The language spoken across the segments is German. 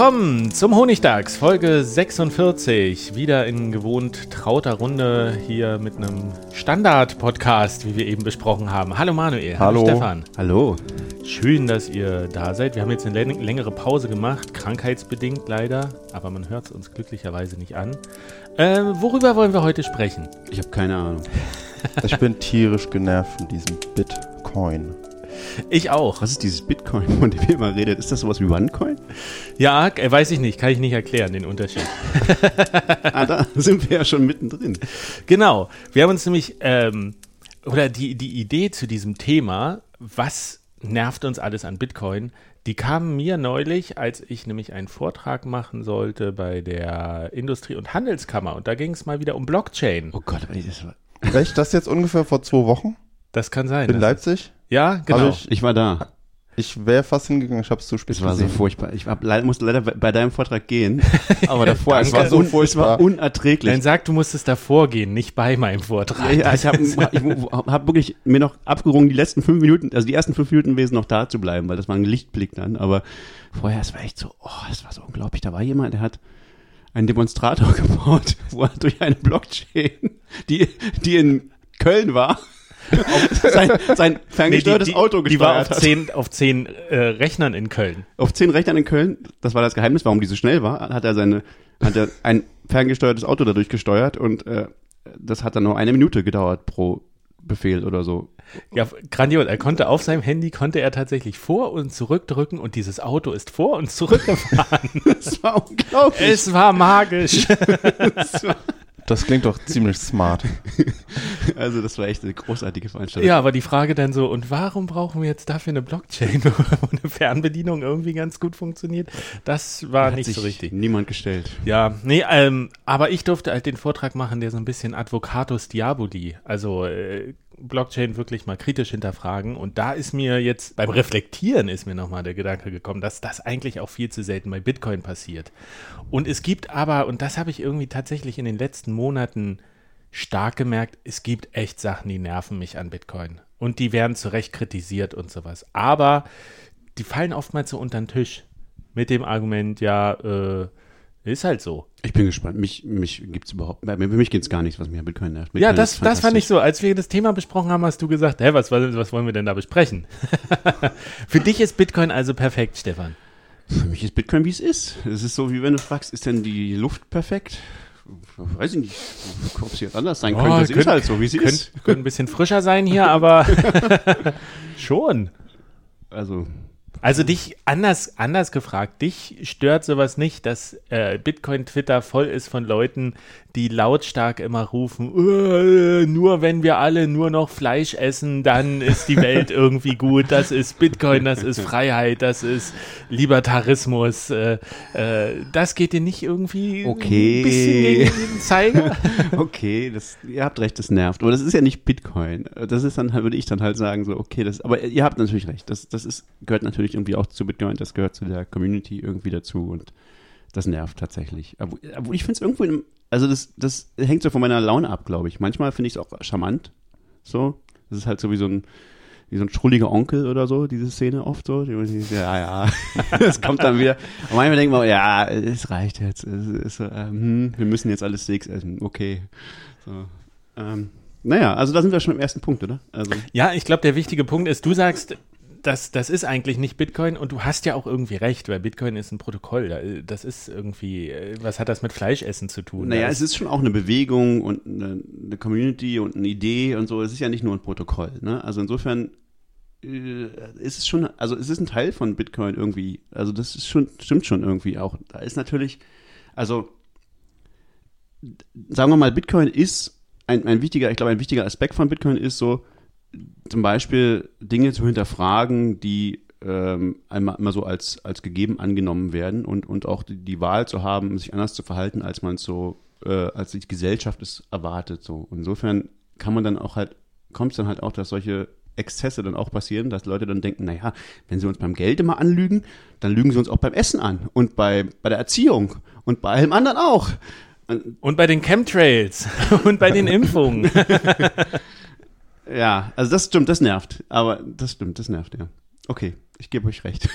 Willkommen zum Honigdachs, Folge 46. Wieder in gewohnt trauter Runde hier mit einem Standard-Podcast, wie wir eben besprochen haben. Hallo Manuel. Hallo. Stefan. Hallo. Schön, dass ihr da seid. Wir haben jetzt eine längere Pause gemacht, krankheitsbedingt leider, aber man hört es uns glücklicherweise nicht an. Äh, worüber wollen wir heute sprechen? Ich habe keine Ahnung. Ich bin tierisch genervt von diesem Bitcoin. Ich auch. Was ist dieses Bitcoin, von dem ihr immer redet? Ist das sowas wie OneCoin? Ja, äh, weiß ich nicht, kann ich nicht erklären, den Unterschied. ah, da sind wir ja schon mittendrin. Genau. Wir haben uns nämlich, ähm, oder die, die Idee zu diesem Thema, was nervt uns alles an Bitcoin, die kam mir neulich, als ich nämlich einen Vortrag machen sollte bei der Industrie- und Handelskammer. Und da ging es mal wieder um Blockchain. Oh Gott, das war. Echt, das jetzt ungefähr vor zwei Wochen Das kann sein. in Leipzig? Ja, genau. Hab ich Ich war da. Ich wäre fast hingegangen, ich habe es zu spät Es war so furchtbar. Ich hab, leider, musste leider bei deinem Vortrag gehen. Aber davor, es war so Un- Es furchtbar. war unerträglich. Dann sag, du musstest davor gehen, nicht bei meinem Vortrag. Ja, ja, ich habe hab wirklich mir noch abgerungen, die letzten fünf Minuten, also die ersten fünf Minuten gewesen, noch da zu bleiben, weil das war ein Lichtblick dann. Aber vorher, es war echt so, oh, es war so unglaublich. Da war jemand, der hat einen Demonstrator gebaut, wo er durch eine Blockchain, die, die in Köln war, sein, sein ferngesteuertes die, die, Auto Die war gesteuert auf hat. zehn, auf zehn äh, Rechnern in Köln. Auf zehn Rechnern in Köln, das war das Geheimnis, warum die so schnell war, hat er seine, hat er ein ferngesteuertes Auto dadurch gesteuert und äh, das hat dann nur eine Minute gedauert pro Befehl oder so. Ja, grandios. Er konnte auf seinem Handy, konnte er tatsächlich vor und zurückdrücken und dieses Auto ist vor und zurückgefahren. Das war unglaublich. es war magisch. Das war, Das klingt doch ziemlich smart. also das war echt eine großartige Veranstaltung. ja, aber die Frage dann so, und warum brauchen wir jetzt dafür eine Blockchain, wo eine Fernbedienung irgendwie ganz gut funktioniert? Das war Hat nicht sich so richtig. niemand gestellt. Ja, nee, ähm, aber ich durfte halt den Vortrag machen, der so ein bisschen Advocatus Diaboli, also äh, Blockchain wirklich mal kritisch hinterfragen. Und da ist mir jetzt beim Reflektieren ist mir nochmal der Gedanke gekommen, dass das eigentlich auch viel zu selten bei Bitcoin passiert. Und es gibt aber, und das habe ich irgendwie tatsächlich in den letzten Monaten stark gemerkt, es gibt echt Sachen, die nerven mich an Bitcoin. Und die werden zu Recht kritisiert und sowas. Aber die fallen oftmals so unter den Tisch. Mit dem Argument, ja, äh, ist halt so. Ich bin gespannt. Mich, mich gibt's überhaupt, bei mir- für mich geht's gar nichts, was an Bitcoin nervt. Ja, Bitcoin das, ist das fand ich so. Als wir das Thema besprochen haben, hast du gesagt, hä, was, was, wollen wir denn da besprechen? Für dich ist Bitcoin also perfekt, Stefan. Für mich ist Bitcoin, wie es ist. Es ist so, wie wenn du fragst, ist denn die Luft perfekt? Weiß ich nicht, ob es jetzt anders sein Oh, könnte. Es könnt- ist halt so, wie sie Könnte ist. könnt ein bisschen frischer sein hier, aber schon. Also, Also dich anders, anders gefragt, dich stört sowas nicht, dass äh, Bitcoin-Twitter voll ist von Leuten, die lautstark immer rufen, äh, nur wenn wir alle nur noch Fleisch essen, dann ist die Welt irgendwie gut. Das ist Bitcoin, das ist Freiheit, das ist Libertarismus. Äh, äh, das geht dir nicht irgendwie Okay. ein bisschen gegen den Zeiger? okay, das, ihr habt recht, das nervt. Aber das ist ja nicht Bitcoin. Das ist dann, halt- würde ich dann halt sagen, so, okay, das, aber ihr habt natürlich recht. Das, das ist, gehört natürlich irgendwie auch zu Bitcoin, das gehört zu der Community irgendwie dazu und das nervt tatsächlich. Obwohl, obwohl ich finde es irgendwo, im, also das, das hängt so von meiner Laune ab, glaube ich. Manchmal finde ich es auch charmant. So. Das ist halt so wie so ein, wie so ein schrulliger Onkel oder so, diese Szene oft so. Die, ja, ja. Das kommt dann wieder. Und manchmal denkt man, ja, es reicht jetzt. Es so, ähm, hm, wir müssen jetzt alle Steaks essen. Okay. So. Ähm, naja, also da sind wir schon im ersten Punkt, oder? Also, Ja, ich glaube, der wichtige Punkt ist, du sagst, das, das ist eigentlich nicht Bitcoin und du hast ja auch irgendwie recht, weil Bitcoin ist ein Protokoll. Das ist irgendwie, äh, was hat das mit Fleischessen zu tun? Naja, das es ist schon auch eine Bewegung und eine, eine Community und eine Idee und so. Es ist ja nicht nur ein Protokoll. Ne? Also insofern äh, ist es schon, also es ist ein Teil von Bitcoin irgendwie. Also das ist schon, stimmt schon irgendwie auch. Da ist natürlich, also sagen wir mal, Bitcoin ist ein, ein wichtiger, ich glaube, ein wichtiger Aspekt von Bitcoin ist so, zum Beispiel Dinge zu hinterfragen, die ähm, einmal immer so als, als gegeben angenommen werden und, und auch die, die Wahl zu haben, sich anders zu verhalten, als man es so, äh, als die Gesellschaft es erwartet. So. Insofern kann man dann auch halt, kommt es dann halt auch, dass solche Exzesse dann auch passieren, dass Leute dann denken, naja, wenn sie uns beim Geld immer anlügen, dann lügen sie uns auch beim Essen an und bei, bei der Erziehung und bei allem anderen auch. Und bei den Chemtrails und bei den Impfungen. ja, also das stimmt, das nervt. Aber das stimmt, das nervt, ja. Okay, ich gebe euch recht.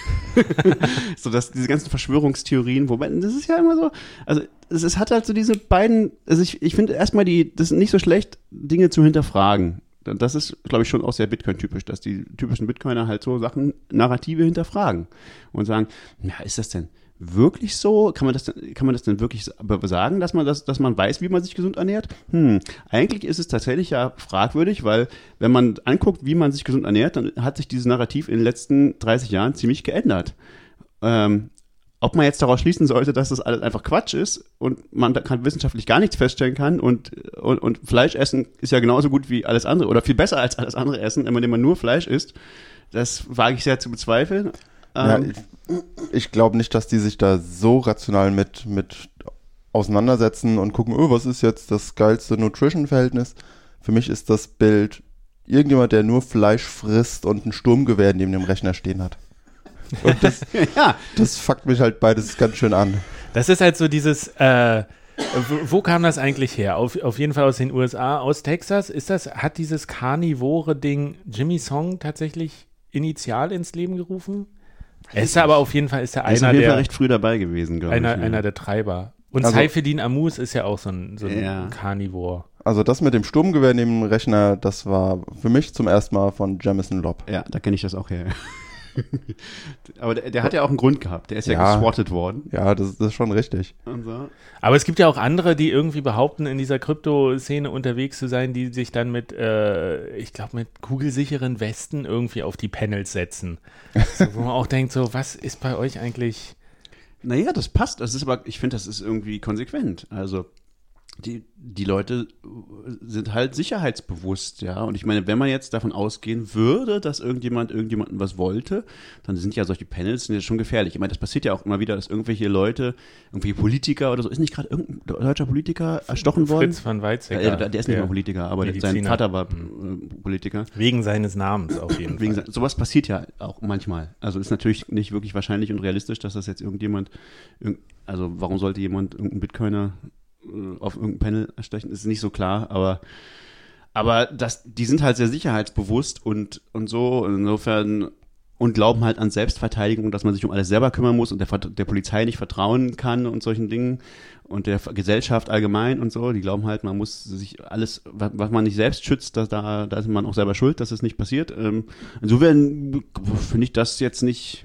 so, dass diese ganzen Verschwörungstheorien, wobei, das ist ja immer so, also es, es hat halt so diese beiden, also ich, ich finde erstmal die, das ist nicht so schlecht, Dinge zu hinterfragen. Das ist, glaube ich, schon auch sehr Bitcoin-typisch, dass die typischen Bitcoiner halt so Sachen, Narrative hinterfragen und sagen, na, ist das denn, wirklich so? Kann man das, kann man das denn wirklich sagen, dass man, das, dass man weiß, wie man sich gesund ernährt? Hm, eigentlich ist es tatsächlich ja fragwürdig, weil wenn man anguckt, wie man sich gesund ernährt, dann hat sich dieses Narrativ in den letzten 30 Jahren ziemlich geändert. Ähm, ob man jetzt daraus schließen sollte, dass das alles einfach Quatsch ist und man da kann wissenschaftlich gar nichts feststellen kann und, und, und Fleisch essen ist ja genauso gut wie alles andere oder viel besser als alles andere essen, wenn man nur Fleisch isst, das wage ich sehr zu bezweifeln. Ja, ähm, ich, ich glaube nicht, dass die sich da so rational mit, mit auseinandersetzen und gucken, oh, was ist jetzt das geilste Nutrition-Verhältnis. Für mich ist das Bild irgendjemand, der nur Fleisch frisst und ein Sturmgewehr neben dem Rechner stehen hat. Und das, ja. das fuckt mich halt beides ganz schön an. Das ist halt so dieses, äh, wo, wo, kam das eigentlich her? Auf, auf jeden Fall aus den USA, aus Texas. Ist das, hat dieses karnivore Ding Jimmy Song tatsächlich initial ins Leben gerufen? Er ist aber auf jeden Fall ist er einer ist auf jeden der Fall recht früh dabei gewesen, glaube einer, ich. Einer der Treiber. Und also, Saifelin Amus ist ja auch so ein, so ein ja. Carnivore. Also das mit dem Sturmgewehr neben dem Rechner, das war für mich zum ersten Mal von Jamison Lobb. Ja, da kenne ich das auch her. Aber der, der, hat ja auch einen Grund gehabt. Der ist ja, ja geswattet worden. Ja, das, das ist schon richtig. So. Aber es gibt ja auch andere, die irgendwie behaupten, in dieser Krypto-Szene unterwegs zu sein, die sich dann mit, äh, ich glaube, mit kugelsicheren Westen irgendwie auf die Panels setzen. so, wo man auch denkt, so, was ist bei euch eigentlich. Naja, das passt. Das ist aber, ich finde, das ist irgendwie konsequent. Also die, die Leute sind halt sicherheitsbewusst, ja. Und ich meine, wenn man jetzt davon ausgehen würde, dass irgendjemand irgendjemanden was wollte, dann sind ja solche Panels sind ja schon gefährlich. Ich meine, das passiert ja auch immer wieder, dass irgendwelche Leute, irgendwelche Politiker oder so, ist nicht gerade irgendein deutscher Politiker erstochen worden? Fritz van Weizsäcker. Ja, der ist nicht mehr Politiker, aber Mediziner. sein Vater war mhm. äh, Politiker. Wegen seines Namens auf jeden Wegen Fall. sowas passiert ja auch manchmal. Also ist natürlich nicht wirklich wahrscheinlich und realistisch, dass das jetzt irgendjemand, also warum sollte jemand irgendein Bitcoiner äh, auf irgendein Panel stechen, ist nicht so klar, aber aber das, die sind halt sehr sicherheitsbewusst und, und so, insofern, und glauben halt an Selbstverteidigung, dass man sich um alles selber kümmern muss und der, der Polizei nicht vertrauen kann und solchen Dingen und der Gesellschaft allgemein und so. Die glauben halt, man muss sich alles, was man nicht selbst schützt, da, da, da ist man auch selber schuld, dass es nicht passiert. Ähm, insofern finde ich das jetzt nicht,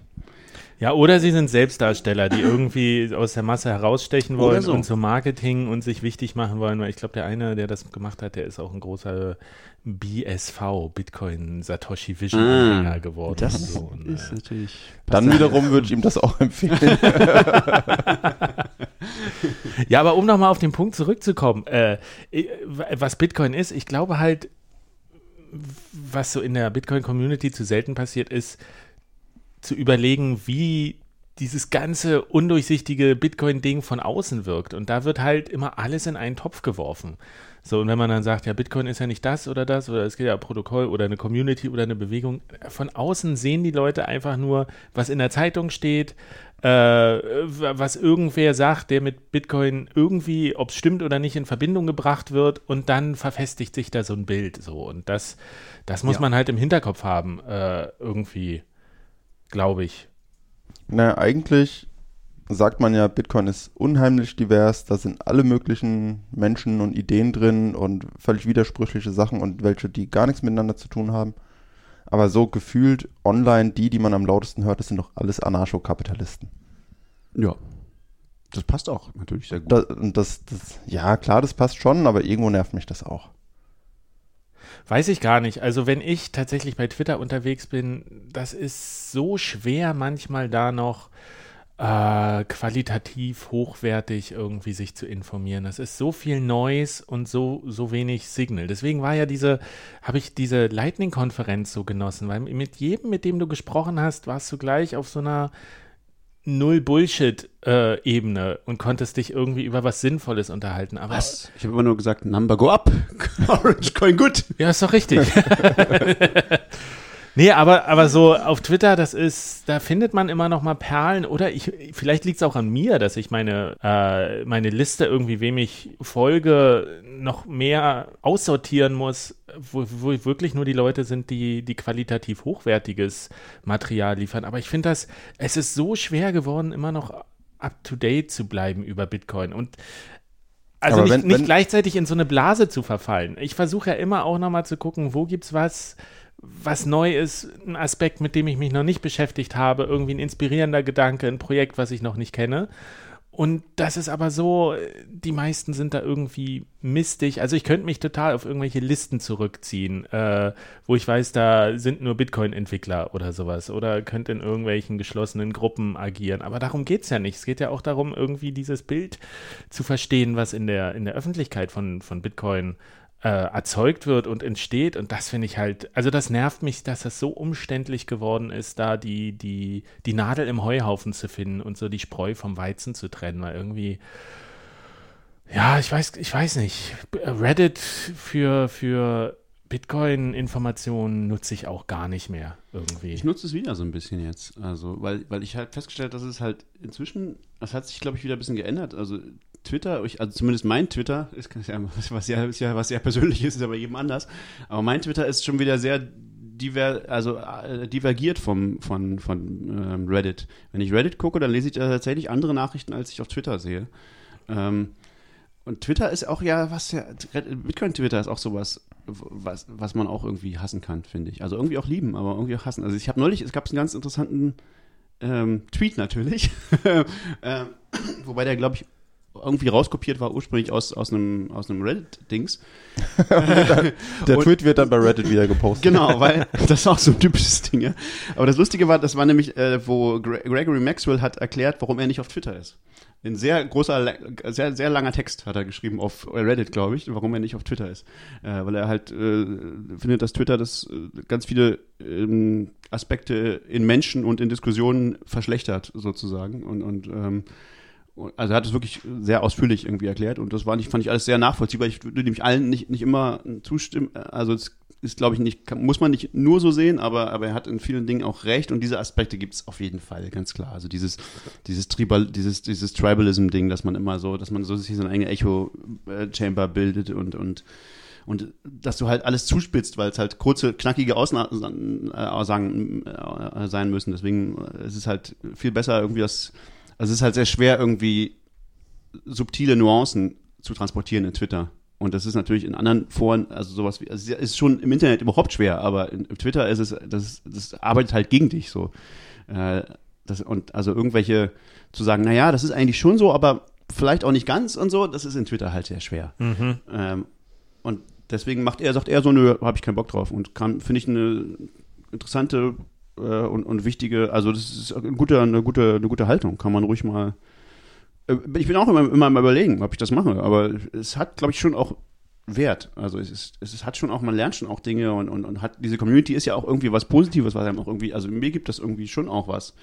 ja, oder sie sind Selbstdarsteller, die irgendwie aus der Masse herausstechen wollen so. und zum Marketing und sich wichtig machen wollen. Weil ich glaube, der eine, der das gemacht hat, der ist auch ein großer BSV, Bitcoin Satoshi Vision ah, geworden. Das so. und, ist äh, natürlich. Dann wiederum würde ich ihm das auch empfehlen. ja, aber um nochmal auf den Punkt zurückzukommen, äh, was Bitcoin ist, ich glaube halt, was so in der Bitcoin-Community zu selten passiert ist, zu überlegen, wie dieses ganze undurchsichtige Bitcoin-Ding von außen wirkt. Und da wird halt immer alles in einen Topf geworfen. So, und wenn man dann sagt, ja, Bitcoin ist ja nicht das oder das, oder es geht ja ein Protokoll oder eine Community oder eine Bewegung, von außen sehen die Leute einfach nur, was in der Zeitung steht, äh, was irgendwer sagt, der mit Bitcoin irgendwie, ob es stimmt oder nicht, in Verbindung gebracht wird und dann verfestigt sich da so ein Bild. So, und das, das muss ja. man halt im Hinterkopf haben, äh, irgendwie glaube ich. Na, eigentlich sagt man ja, Bitcoin ist unheimlich divers, da sind alle möglichen Menschen und Ideen drin und völlig widersprüchliche Sachen und welche, die gar nichts miteinander zu tun haben. aber so gefühlt online, die, die man am lautesten hört, das sind doch alles Anarchokapitalisten. Ja. Das passt auch natürlich sehr gut. Da, und das, das, ja, klar, das passt schon, aber irgendwo nervt mich das auch. Weiß ich gar nicht. Also wenn ich tatsächlich bei Twitter unterwegs bin, das ist so schwer manchmal da noch äh, qualitativ hochwertig irgendwie sich zu informieren. Das ist so viel Noise und so, so wenig Signal. Deswegen war ja diese, habe ich diese Lightning-Konferenz so genossen, weil mit jedem, mit dem du gesprochen hast, warst du gleich auf so einer null Bullshit-Ebene und konntest dich irgendwie über was Sinnvolles unterhalten. Aber Was? Ich habe immer nur gesagt, Number go up. Orange Coin good. Ja, ist doch richtig. nee, aber, aber so auf Twitter, das ist, da findet man immer noch mal Perlen oder ich, vielleicht liegt es auch an mir, dass ich meine, äh, meine Liste irgendwie, wem ich folge, noch mehr aussortieren muss, wo, wo wirklich nur die Leute sind, die, die qualitativ hochwertiges Material liefern. Aber ich finde das, es ist so schwer geworden, immer noch up to date zu bleiben über Bitcoin und also Aber nicht, wenn- nicht wenn- gleichzeitig in so eine Blase zu verfallen. Ich versuche ja immer auch nochmal zu gucken, wo gibt's was, was neu ist, ein Aspekt, mit dem ich mich noch nicht beschäftigt habe, irgendwie ein inspirierender Gedanke, ein Projekt, was ich noch nicht kenne. Und das ist aber so, die meisten sind da irgendwie mistig. Also ich könnte mich total auf irgendwelche Listen zurückziehen, äh, wo ich weiß, da sind nur Bitcoin-Entwickler oder sowas. Oder könnte in irgendwelchen geschlossenen Gruppen agieren. Aber darum geht's ja nicht. Es geht ja auch darum, irgendwie dieses Bild zu verstehen, was in der, in der Öffentlichkeit von, von Bitcoin äh, erzeugt wird und entsteht. Und das finde ich halt, also das nervt mich, dass das so umständlich geworden ist, da die, die, die Nadel im Heuhaufen zu finden und so die Spreu vom Weizen zu trennen, weil irgendwie, ja, ich weiß, ich weiß nicht. Reddit für, für Bitcoin-Informationen nutze ich auch gar nicht mehr irgendwie. Ich nutze es wieder so ein bisschen jetzt. Also, weil, weil ich halt festgestellt, dass es halt inzwischen, das hat sich, glaube ich, wieder ein bisschen geändert. Also Twitter, also zumindest mein Twitter, ist, ist ja, was, ja, was ja persönlich ist, ist ja bei jedem anders. Aber mein Twitter ist schon wieder sehr diver, also, äh, divergiert vom, von, von ähm, Reddit. Wenn ich Reddit gucke, dann lese ich tatsächlich andere Nachrichten, als ich auf Twitter sehe. Ähm, und Twitter ist auch ja, was ja, Bitcoin-Twitter ist auch sowas, was, was man auch irgendwie hassen kann, finde ich. Also irgendwie auch lieben, aber irgendwie auch hassen. Also ich habe neulich, es gab einen ganz interessanten ähm, Tweet natürlich, ähm, wobei der, glaube ich, irgendwie rauskopiert war, ursprünglich aus, aus einem, aus einem Reddit-Dings. Der Und- Tweet wird dann bei Reddit wieder gepostet. Genau, weil das ist auch so ein typisches Ding, ja. Aber das Lustige war, das war nämlich, äh, wo Gre Gregory Maxwell hat erklärt, warum er nicht auf Twitter ist. In sehr großer, sehr, sehr langer Text hat er geschrieben auf Reddit, glaube ich, warum er nicht auf Twitter ist. Äh, weil er halt äh, findet, dass Twitter das äh, ganz viele ähm, Aspekte in Menschen und in Diskussionen verschlechtert, sozusagen. Und, und ähm, also er hat es wirklich sehr ausführlich irgendwie erklärt und das war nicht, fand ich alles sehr nachvollziehbar. Ich würde nämlich allen nicht, nicht immer zustimmen. Also es ist, glaube ich, nicht, kann, muss man nicht nur so sehen, aber, aber er hat in vielen Dingen auch recht und diese Aspekte gibt es auf jeden Fall, ganz klar. Also dieses, dieses Tribal, dieses, dieses Tribalism-Ding, dass man immer so, dass man so sich so eine eigene Echo-Chamber bildet und, und und dass du halt alles zuspitzt, weil es halt kurze, knackige Aussagen äh, sein müssen. Deswegen äh, ist es halt viel besser irgendwie das, also es ist halt sehr schwer irgendwie subtile Nuancen zu transportieren in Twitter. Und das ist natürlich in anderen Foren, also sowas wie, also es ist schon im Internet überhaupt schwer, aber in, Twitter ist es, das, das arbeitet halt gegen dich so. Äh, das, und also irgendwelche zu sagen, naja, das ist eigentlich schon so, aber vielleicht auch nicht ganz und so, das ist in Twitter halt sehr schwer. Ähm, und deswegen macht er, sagt er so, nö, habe ich keinen Bock drauf. Und kann, finde ich, eine interessante äh, und, und wichtige, also das ist eine gute, eine gute, eine gute Haltung. Kann man ruhig mal. Äh, ich bin auch immer, immer am überlegen, ob ich das mache, aber es hat, glaube ich, schon auch Wert. Also es ist, es ist, hat schon auch, man lernt schon auch Dinge und, und, und hat, diese Community ist ja auch irgendwie was Positives, was einem auch irgendwie, also mir gibt das irgendwie schon auch was.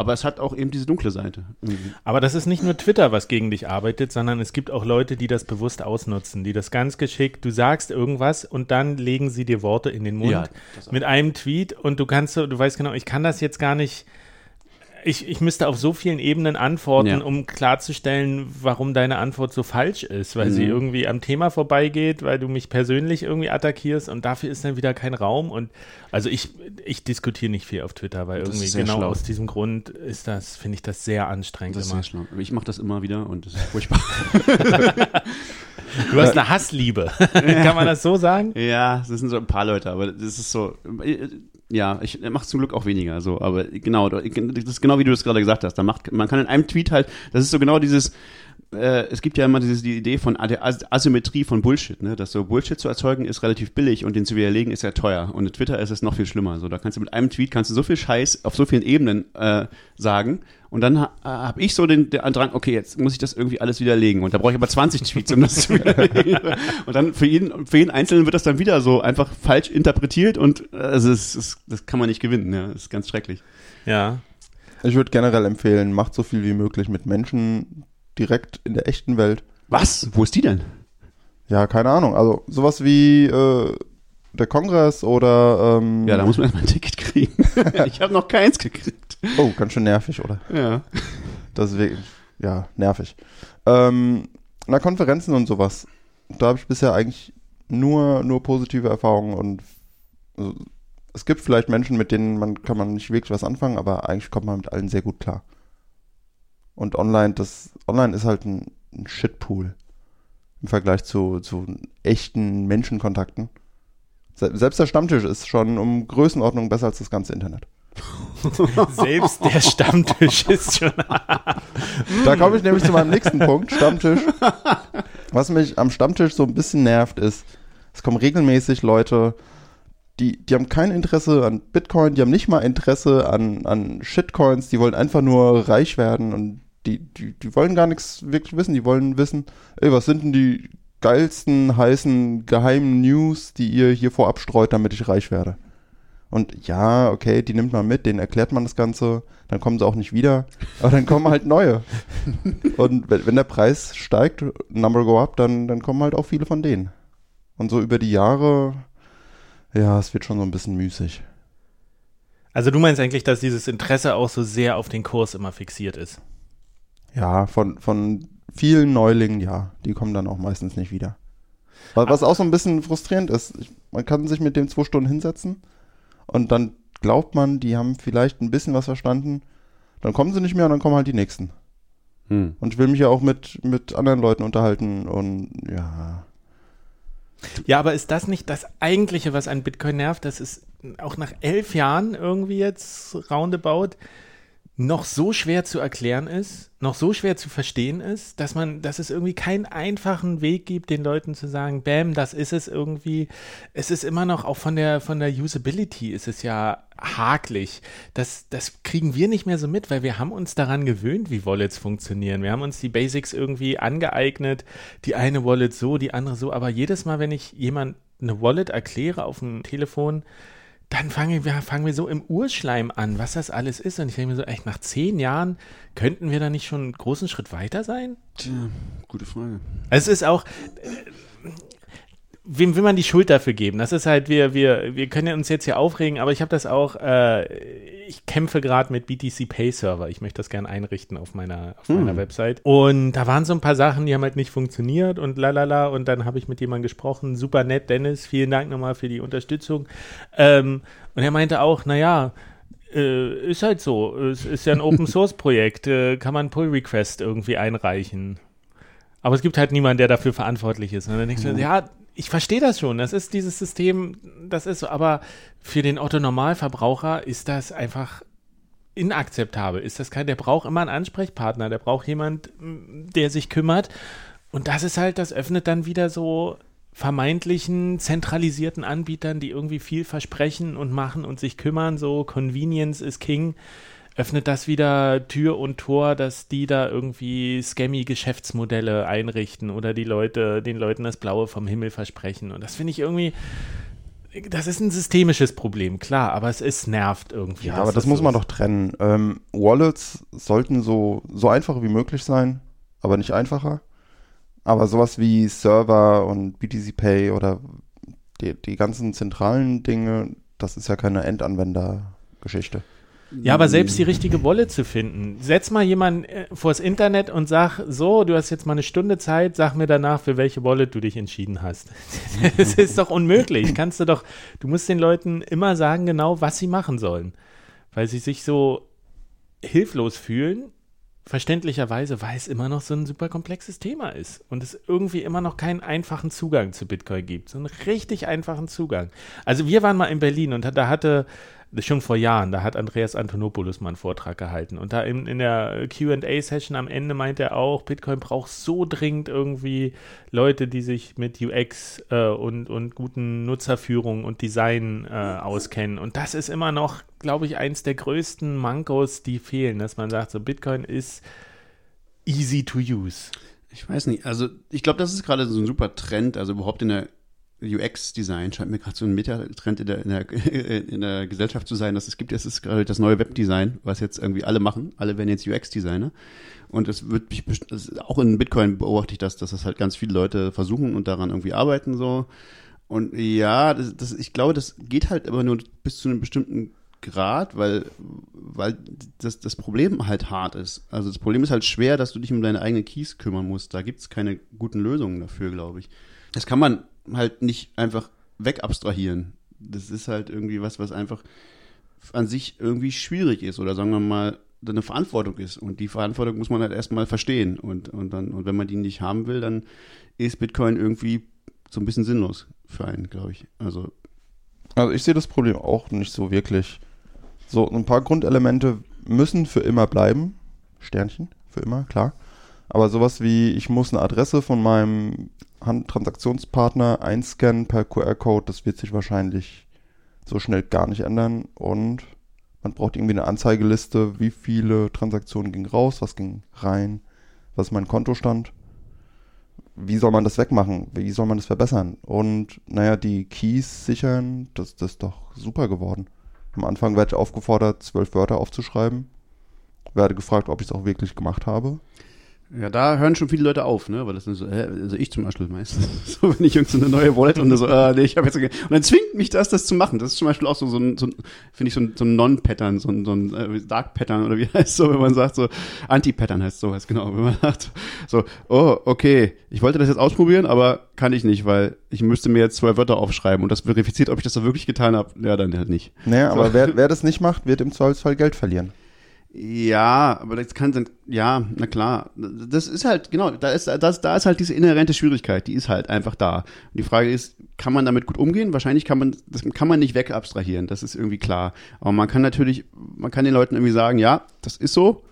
Aber es hat auch eben diese dunkle Seite. Irgendwie. Aber das ist nicht nur Twitter, was gegen dich arbeitet, sondern es gibt auch Leute, die das bewusst ausnutzen, die das ganz geschickt, du sagst irgendwas und dann legen sie dir Worte in den Mund Ja, mit einem Tweet und du kannst du weißt genau, ich kann das jetzt gar nicht, ich, ich müsste auf so vielen Ebenen antworten, Ja. um klarzustellen, warum deine Antwort so falsch ist, weil sie Mhm. irgendwie am Thema vorbeigeht, weil du mich persönlich irgendwie attackierst und dafür ist dann wieder kein Raum und also ich, ich diskutiere nicht viel auf Twitter, weil Das irgendwie genau schlau. aus diesem Grund ist das, finde ich das sehr anstrengend Das ist immer. sehr schlau. Ich mache das immer wieder und das ist furchtbar. Du hast eine Hassliebe. Kann man das so sagen? Ja, das sind so ein paar Leute, aber das ist so. Ja, ich mache zum Glück auch weniger so, aber genau, das ist genau wie du es gerade gesagt hast. Da macht, man kann in einem Tweet halt, das ist so genau dieses, äh, es gibt ja immer diese, die Idee von der Asymmetrie von Bullshit, ne? dass so Bullshit zu erzeugen ist relativ billig und den zu widerlegen ist ja teuer. Und in Twitter ist es noch viel schlimmer. So, da kannst du mit einem Tweet kannst du so viel Scheiß auf so vielen Ebenen äh, sagen. Und dann ha, habe ich so den, den Andrang, okay, jetzt muss ich das irgendwie alles widerlegen. Und da brauche ich aber 20 Tweets, um das zu widerlegen. Und dann für jeden, für jeden Einzelnen wird das dann wieder so einfach falsch interpretiert und also es, es, das kann man nicht gewinnen. Ja, das ist ganz schrecklich. Ja. Ich würde generell empfehlen, macht so viel wie möglich mit Menschen direkt in der echten Welt. Was? Wo ist die denn? Ja, keine Ahnung. Also sowas wie äh, der Kongress oder ähm, Ja, da muss man erstmal ein Ticket kriegen. ich habe noch keins gekriegt. Oh, ganz schön nervig, oder? Ja. Das ist wirklich, ja, nervig. Ähm, na, Konferenzen und sowas. Da habe ich bisher eigentlich nur, nur positive Erfahrungen und also, es gibt vielleicht Menschen, mit denen man kann man nicht wirklich was anfangen, aber eigentlich kommt man mit allen sehr gut klar. Und online, das, online ist halt ein, ein Shitpool im Vergleich zu, zu echten Menschenkontakten. Se selbst der Stammtisch ist schon um Größenordnung besser als das ganze Internet. Selbst der Stammtisch ist schon. Da komme ich nämlich zu meinem nächsten Punkt, Stammtisch. Was mich am Stammtisch so ein bisschen nervt, ist, es kommen regelmäßig Leute, die, die haben kein Interesse an Bitcoin, die haben nicht mal Interesse an, an Shitcoins, die wollen einfach nur reich werden und die, die, die wollen gar nichts wirklich wissen, die wollen wissen, ey, was sind denn die geilsten, heißen, geheimen News, die ihr hier vorab streut, damit ich reich werde. Und ja, okay, die nimmt man mit, denen erklärt man das Ganze, dann kommen sie auch nicht wieder, aber dann kommen halt neue. Und wenn, wenn der Preis steigt, Number go up, dann, dann kommen halt auch viele von denen. Und so über die Jahre, ja, es wird schon so ein bisschen müßig. Also du meinst eigentlich, dass dieses Interesse auch so sehr auf den Kurs immer fixiert ist? Ja, von, von vielen Neulingen, ja, die kommen dann auch meistens nicht wieder. Was, was auch so ein bisschen frustrierend ist, ich, man kann sich mit dem zwei Stunden hinsetzen und dann glaubt man, die haben vielleicht ein bisschen was verstanden, dann kommen sie nicht mehr und dann kommen halt die nächsten. Hm. Und ich will mich ja auch mit, mit anderen Leuten unterhalten und ja. Ja, aber ist das nicht das Eigentliche, was an Bitcoin nervt? Das ist auch nach elf Jahren irgendwie jetzt roundabout noch so schwer zu erklären ist, noch so schwer zu verstehen ist, dass man, dass es irgendwie keinen einfachen Weg gibt, den Leuten zu sagen, bam, das ist es irgendwie. Es ist immer noch auch von der von der Usability ist es ja haklich. Das, das kriegen wir nicht mehr so mit, weil wir haben uns daran gewöhnt, wie Wallets funktionieren. Wir haben uns die Basics irgendwie angeeignet, die eine Wallet so, die andere so, aber jedes Mal, wenn ich jemand eine Wallet erkläre auf dem Telefon, dann fangen wir, fangen wir so im Urschleim an, was das alles ist. Und ich denke mir so, echt, nach zehn Jahren könnten wir da nicht schon einen großen Schritt weiter sein? Tja, gute Frage. Es ist auch, äh, wem will man die Schuld dafür geben? Das ist halt, wir, wir, wir können uns jetzt hier aufregen, aber ich habe das auch, äh, ich kämpfe gerade mit BTC Pay Server. Ich möchte das gerne einrichten auf meiner, auf Hm. meiner Website. Und da waren so ein paar Sachen, die haben halt nicht funktioniert und lalala. Und dann habe ich mit jemandem gesprochen. Super nett, Dennis. Vielen Dank nochmal für die Unterstützung. Ähm, und er meinte auch, naja, äh, ist halt so. Es ist ja ein Open Source Projekt. Äh, kann man Pull Request irgendwie einreichen. Aber es gibt halt niemanden, der dafür verantwortlich ist. Und dann denkst du, ja, ich verstehe das schon. Das ist dieses System, das ist so. Aber für den Otto-Normalverbraucher ist das einfach inakzeptabel. Ist das kein, der braucht immer einen Ansprechpartner, der braucht jemand, der sich kümmert. Und das ist halt, das öffnet dann wieder so vermeintlichen zentralisierten Anbietern, die irgendwie viel versprechen und machen und sich kümmern, so Convenience is King, öffnet das wieder Tür und Tor, dass die da irgendwie scammy Geschäftsmodelle einrichten oder die Leute, den Leuten das Blaue vom Himmel versprechen. Und das finde ich irgendwie, das ist ein systemisches Problem, klar, aber es ist nervt irgendwie. Ja, aber das muss so man ist. doch trennen. Ähm, Wallets sollten so, so einfach wie möglich sein, aber nicht einfacher. Aber sowas wie Server und BTC Pay oder die, die ganzen zentralen Dinge, das ist ja keine Endanwendergeschichte. Ja, aber selbst die richtige Wallet zu finden. Setz mal jemanden äh, vors Internet und sag, so, du hast jetzt mal eine Stunde Zeit, sag mir danach, für welche Wallet du dich entschieden hast. Das ist doch unmöglich. Kannst du doch, du musst den Leuten immer sagen, genau, was sie machen sollen. Weil sie sich so hilflos fühlen, verständlicherweise, weil es immer noch so ein super komplexes Thema ist und es irgendwie immer noch keinen einfachen Zugang zu Bitcoin gibt. So einen richtig einfachen Zugang. Also wir waren mal in Berlin und da hatte schon vor Jahren, da hat Andreas Antonopoulos mal einen Vortrag gehalten. Und da in, in der QA-Session am Ende meint er auch, Bitcoin braucht so dringend irgendwie Leute, die sich mit UX äh, und, und guten Nutzerführung und Design äh, auskennen. Und das ist immer noch, glaube ich, eins der größten Mankos, die fehlen, dass man sagt, so Bitcoin ist easy to use. Ich weiß nicht, also ich glaube, das ist gerade so ein super Trend, also überhaupt in der UX-Design scheint mir gerade so ein Metatrend in der, in, der, in der Gesellschaft zu sein, dass es gibt, es ist gerade das neue Webdesign, was jetzt irgendwie alle machen. Alle werden jetzt UX-Designer. Und es wird das auch in Bitcoin beobachte ich das, dass das halt ganz viele Leute versuchen und daran irgendwie arbeiten so. Und ja, das, das, ich glaube, das geht halt immer nur bis zu einem bestimmten Grad, weil, weil das, das Problem halt hart ist. Also das Problem ist halt schwer, dass du dich um deine eigenen Keys kümmern musst. Da gibt es keine guten Lösungen dafür, glaube ich. Das kann man halt nicht einfach wegabstrahieren. Das ist halt irgendwie was, was einfach an sich irgendwie schwierig ist oder sagen wir mal eine Verantwortung ist. Und die Verantwortung muss man halt erstmal verstehen. Und, und, dann, und wenn man die nicht haben will, dann ist Bitcoin irgendwie so ein bisschen sinnlos für einen, glaube ich. Also, also ich sehe das Problem auch nicht so wirklich. So, ein paar Grundelemente müssen für immer bleiben. Sternchen, für immer, klar. Aber sowas wie, ich muss eine Adresse von meinem Transaktionspartner einscannen per QR-Code, das wird sich wahrscheinlich so schnell gar nicht ändern. Und man braucht irgendwie eine Anzeigeliste, wie viele Transaktionen gingen raus, was ging rein, was ist mein Kontostand. Wie soll man das wegmachen? Wie soll man das verbessern? Und naja, die Keys sichern, das, das ist doch super geworden. Am Anfang werde ich aufgefordert, zwölf Wörter aufzuschreiben. Werde gefragt, ob ich es auch wirklich gemacht habe. Ja, da hören schon viele Leute auf, ne? Weil das sind so, äh, also ich zum Beispiel meistens. So, wenn ich irgendeine so neue Wallet und so, äh, nee, ich habe jetzt und dann zwingt mich das, das zu machen. Das ist zum Beispiel auch so, so ein, so ein finde ich so ein, so ein Non-Pattern, so ein, so ein äh, Dark-Pattern oder wie heißt so, wenn man sagt so Anti-Pattern heißt sowas, genau. Wenn man sagt so, oh, okay, ich wollte das jetzt ausprobieren, aber kann ich nicht, weil ich müsste mir jetzt zwei Wörter aufschreiben und das verifiziert, ob ich das da wirklich getan habe. Ja, dann halt nicht. Naja, so. aber wer, wer das nicht macht, wird im Zweifelsfall Geld verlieren. Ja, aber das kann sein, ja, na klar. Das ist halt, genau, da ist, das, da ist halt diese inhärente Schwierigkeit, die ist halt einfach da. Und die Frage ist, kann man damit gut umgehen? Wahrscheinlich kann man, das kann man nicht wegabstrahieren, das ist irgendwie klar. Aber man kann natürlich, man kann den Leuten irgendwie sagen, ja, das ist so.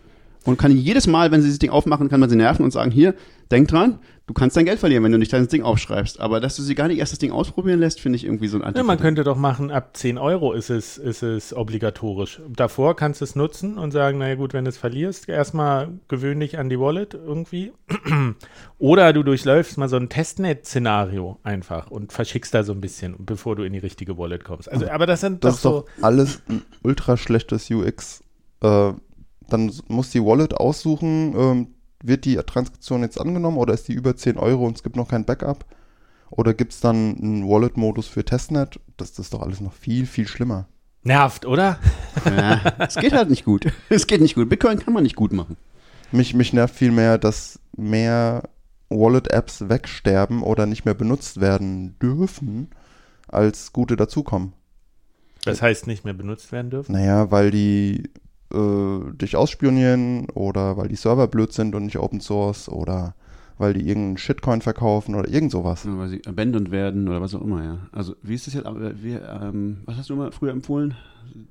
Und kann jedes Mal, wenn sie das Ding aufmachen, kann man sie nerven und sagen, hier, denk dran, du kannst dein Geld verlieren, wenn du nicht dein Ding aufschreibst. Aber dass du sie gar nicht erst das Ding ausprobieren lässt, finde ich irgendwie so ein Anti. Ja, man könnte doch machen, ab 10 Euro ist es, ist es obligatorisch. Davor kannst du es nutzen und sagen, naja gut, wenn du es verlierst, erstmal gewöhn dich an die Wallet irgendwie. Oder du durchläufst mal so ein Testnet-Szenario einfach und verschickst da so ein bisschen, bevor du in die richtige Wallet kommst. Also, aber das sind das doch ist doch alles ein ultra schlechtes UX. Äh, dann muss die Wallet aussuchen, ähm, wird die Transaktion jetzt angenommen oder ist die über 10 Euro und es gibt noch kein Backup? Oder gibt es dann einen Wallet-Modus für Testnet? Das, das ist doch alles noch viel, viel schlimmer. Nervt, oder? Ja, es geht halt nicht gut. Es geht nicht gut. Bitcoin kann man nicht gut machen. Mich, mich nervt viel mehr, dass mehr Wallet-Apps wegsterben oder nicht mehr benutzt werden dürfen, als gute dazukommen. Das heißt, nicht mehr benutzt werden dürfen? Naja, weil die äh, dich ausspionieren oder weil die Server blöd sind und nicht Open Source oder weil die irgendeinen Shitcoin verkaufen oder irgend sowas. Ja, weil sie abandoned werden oder was auch immer, ja. Also wie ist das jetzt, wir, ähm, was hast du immer früher empfohlen?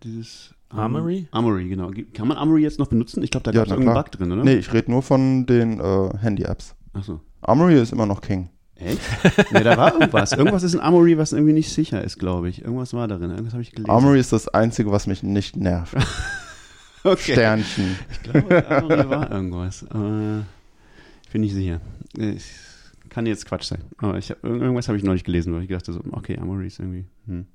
Dieses um, Armory? Armory, genau. Kann man Armory jetzt noch benutzen? Ich glaube, da gab es ja, irgendeinen Bug drin, oder? Nee, ich rede nur von den äh, Handy-Apps. Achso. Armory ist immer noch King. Echt? nee, da war irgendwas. Irgendwas ist in Armory, was irgendwie nicht sicher ist, glaube ich. Irgendwas war darin. Irgendwas habe ich gelesen. Armory ist das Einzige, was mich nicht nervt. okay. Sternchen. Ich glaube, Armory war irgendwas. Aber ich bin nicht sicher. Ich, kann jetzt Quatsch sein. Aber ich hab, irgendwas habe ich neulich gelesen, wo ich gedacht so, okay, Armory ist irgendwie. Hm.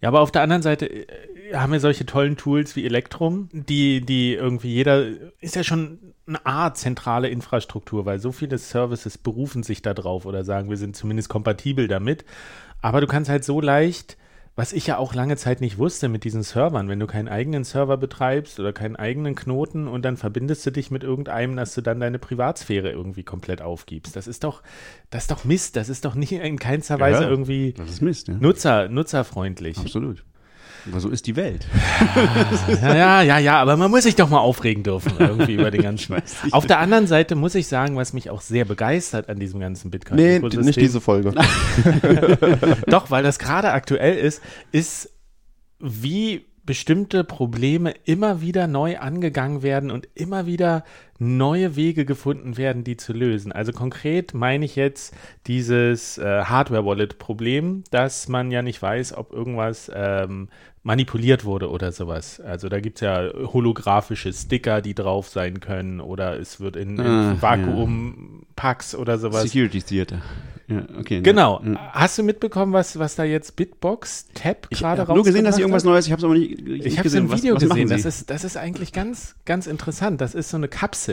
Ja, aber auf der anderen Seite äh, haben wir solche tollen Tools wie Electrum, die, die irgendwie jeder, ist ja schon eine Art zentrale Infrastruktur, weil so viele Services berufen sich da drauf oder sagen, wir sind zumindest kompatibel damit. Aber du kannst halt so leicht was ich ja auch lange Zeit nicht wusste mit diesen Servern, wenn du keinen eigenen Server betreibst oder keinen eigenen Knoten und dann verbindest du dich mit irgendeinem, dass du dann deine Privatsphäre irgendwie komplett aufgibst. Das ist doch, das ist doch Mist. Das ist doch nicht in keinster Weise ja, irgendwie Mist, ja. Nutzer, nutzerfreundlich. Absolut. Aber so ist die Welt. Ja, ja, ja, ja, aber man muss sich doch mal aufregen dürfen irgendwie über den ganzen. Auf der anderen Seite muss ich sagen, was mich auch sehr begeistert an diesem ganzen Bitcoin. Nee, nicht diese Folge. doch, weil das gerade aktuell ist, ist wie bestimmte Probleme immer wieder neu angegangen werden und immer wieder neue Wege gefunden werden, die zu lösen. Also konkret meine ich jetzt dieses äh, Hardware-Wallet-Problem, dass man ja nicht weiß, ob irgendwas ähm, manipuliert wurde oder sowas. Also da gibt es ja holographische Sticker, die drauf sein können oder es wird in, in Ah, Vakuum-Packs oder sowas. Security Theater. Ja, okay. Genau. Ja. Hast du mitbekommen, was, was da jetzt Bitbox Tab Ich gerade habe nur gesehen, dass sie irgendwas? Neues, ich habe es aber nicht, nicht Ich habe es im Was- Video was machen gesehen. Das ist, das ist eigentlich ganz, ganz interessant. Das ist so eine Kapsel.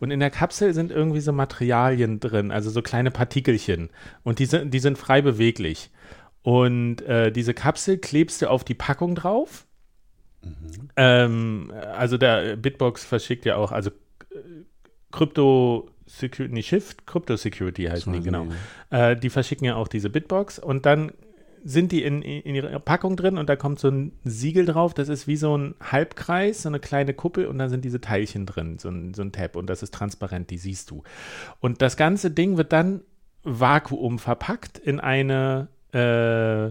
Und in der Kapsel sind irgendwie so Materialien drin, also so kleine Partikelchen. Und die sind, die sind frei beweglich. Und äh, diese Kapsel klebst du auf die Packung drauf. Mhm. Ähm, also der Bitbox verschickt ja auch, also äh, Krypto Security, nee, Shift, Crypto Security heißen die, genau. Äh, die verschicken ja auch diese Bitbox und dann sind die in, in ihrer Packung drin und da kommt so ein Siegel drauf. Das ist wie so ein Halbkreis, so eine kleine Kuppel und da sind diese Teilchen drin, so ein, so ein Tab und das ist transparent, die siehst du. Und das ganze Ding wird dann Vakuum verpackt in eine äh,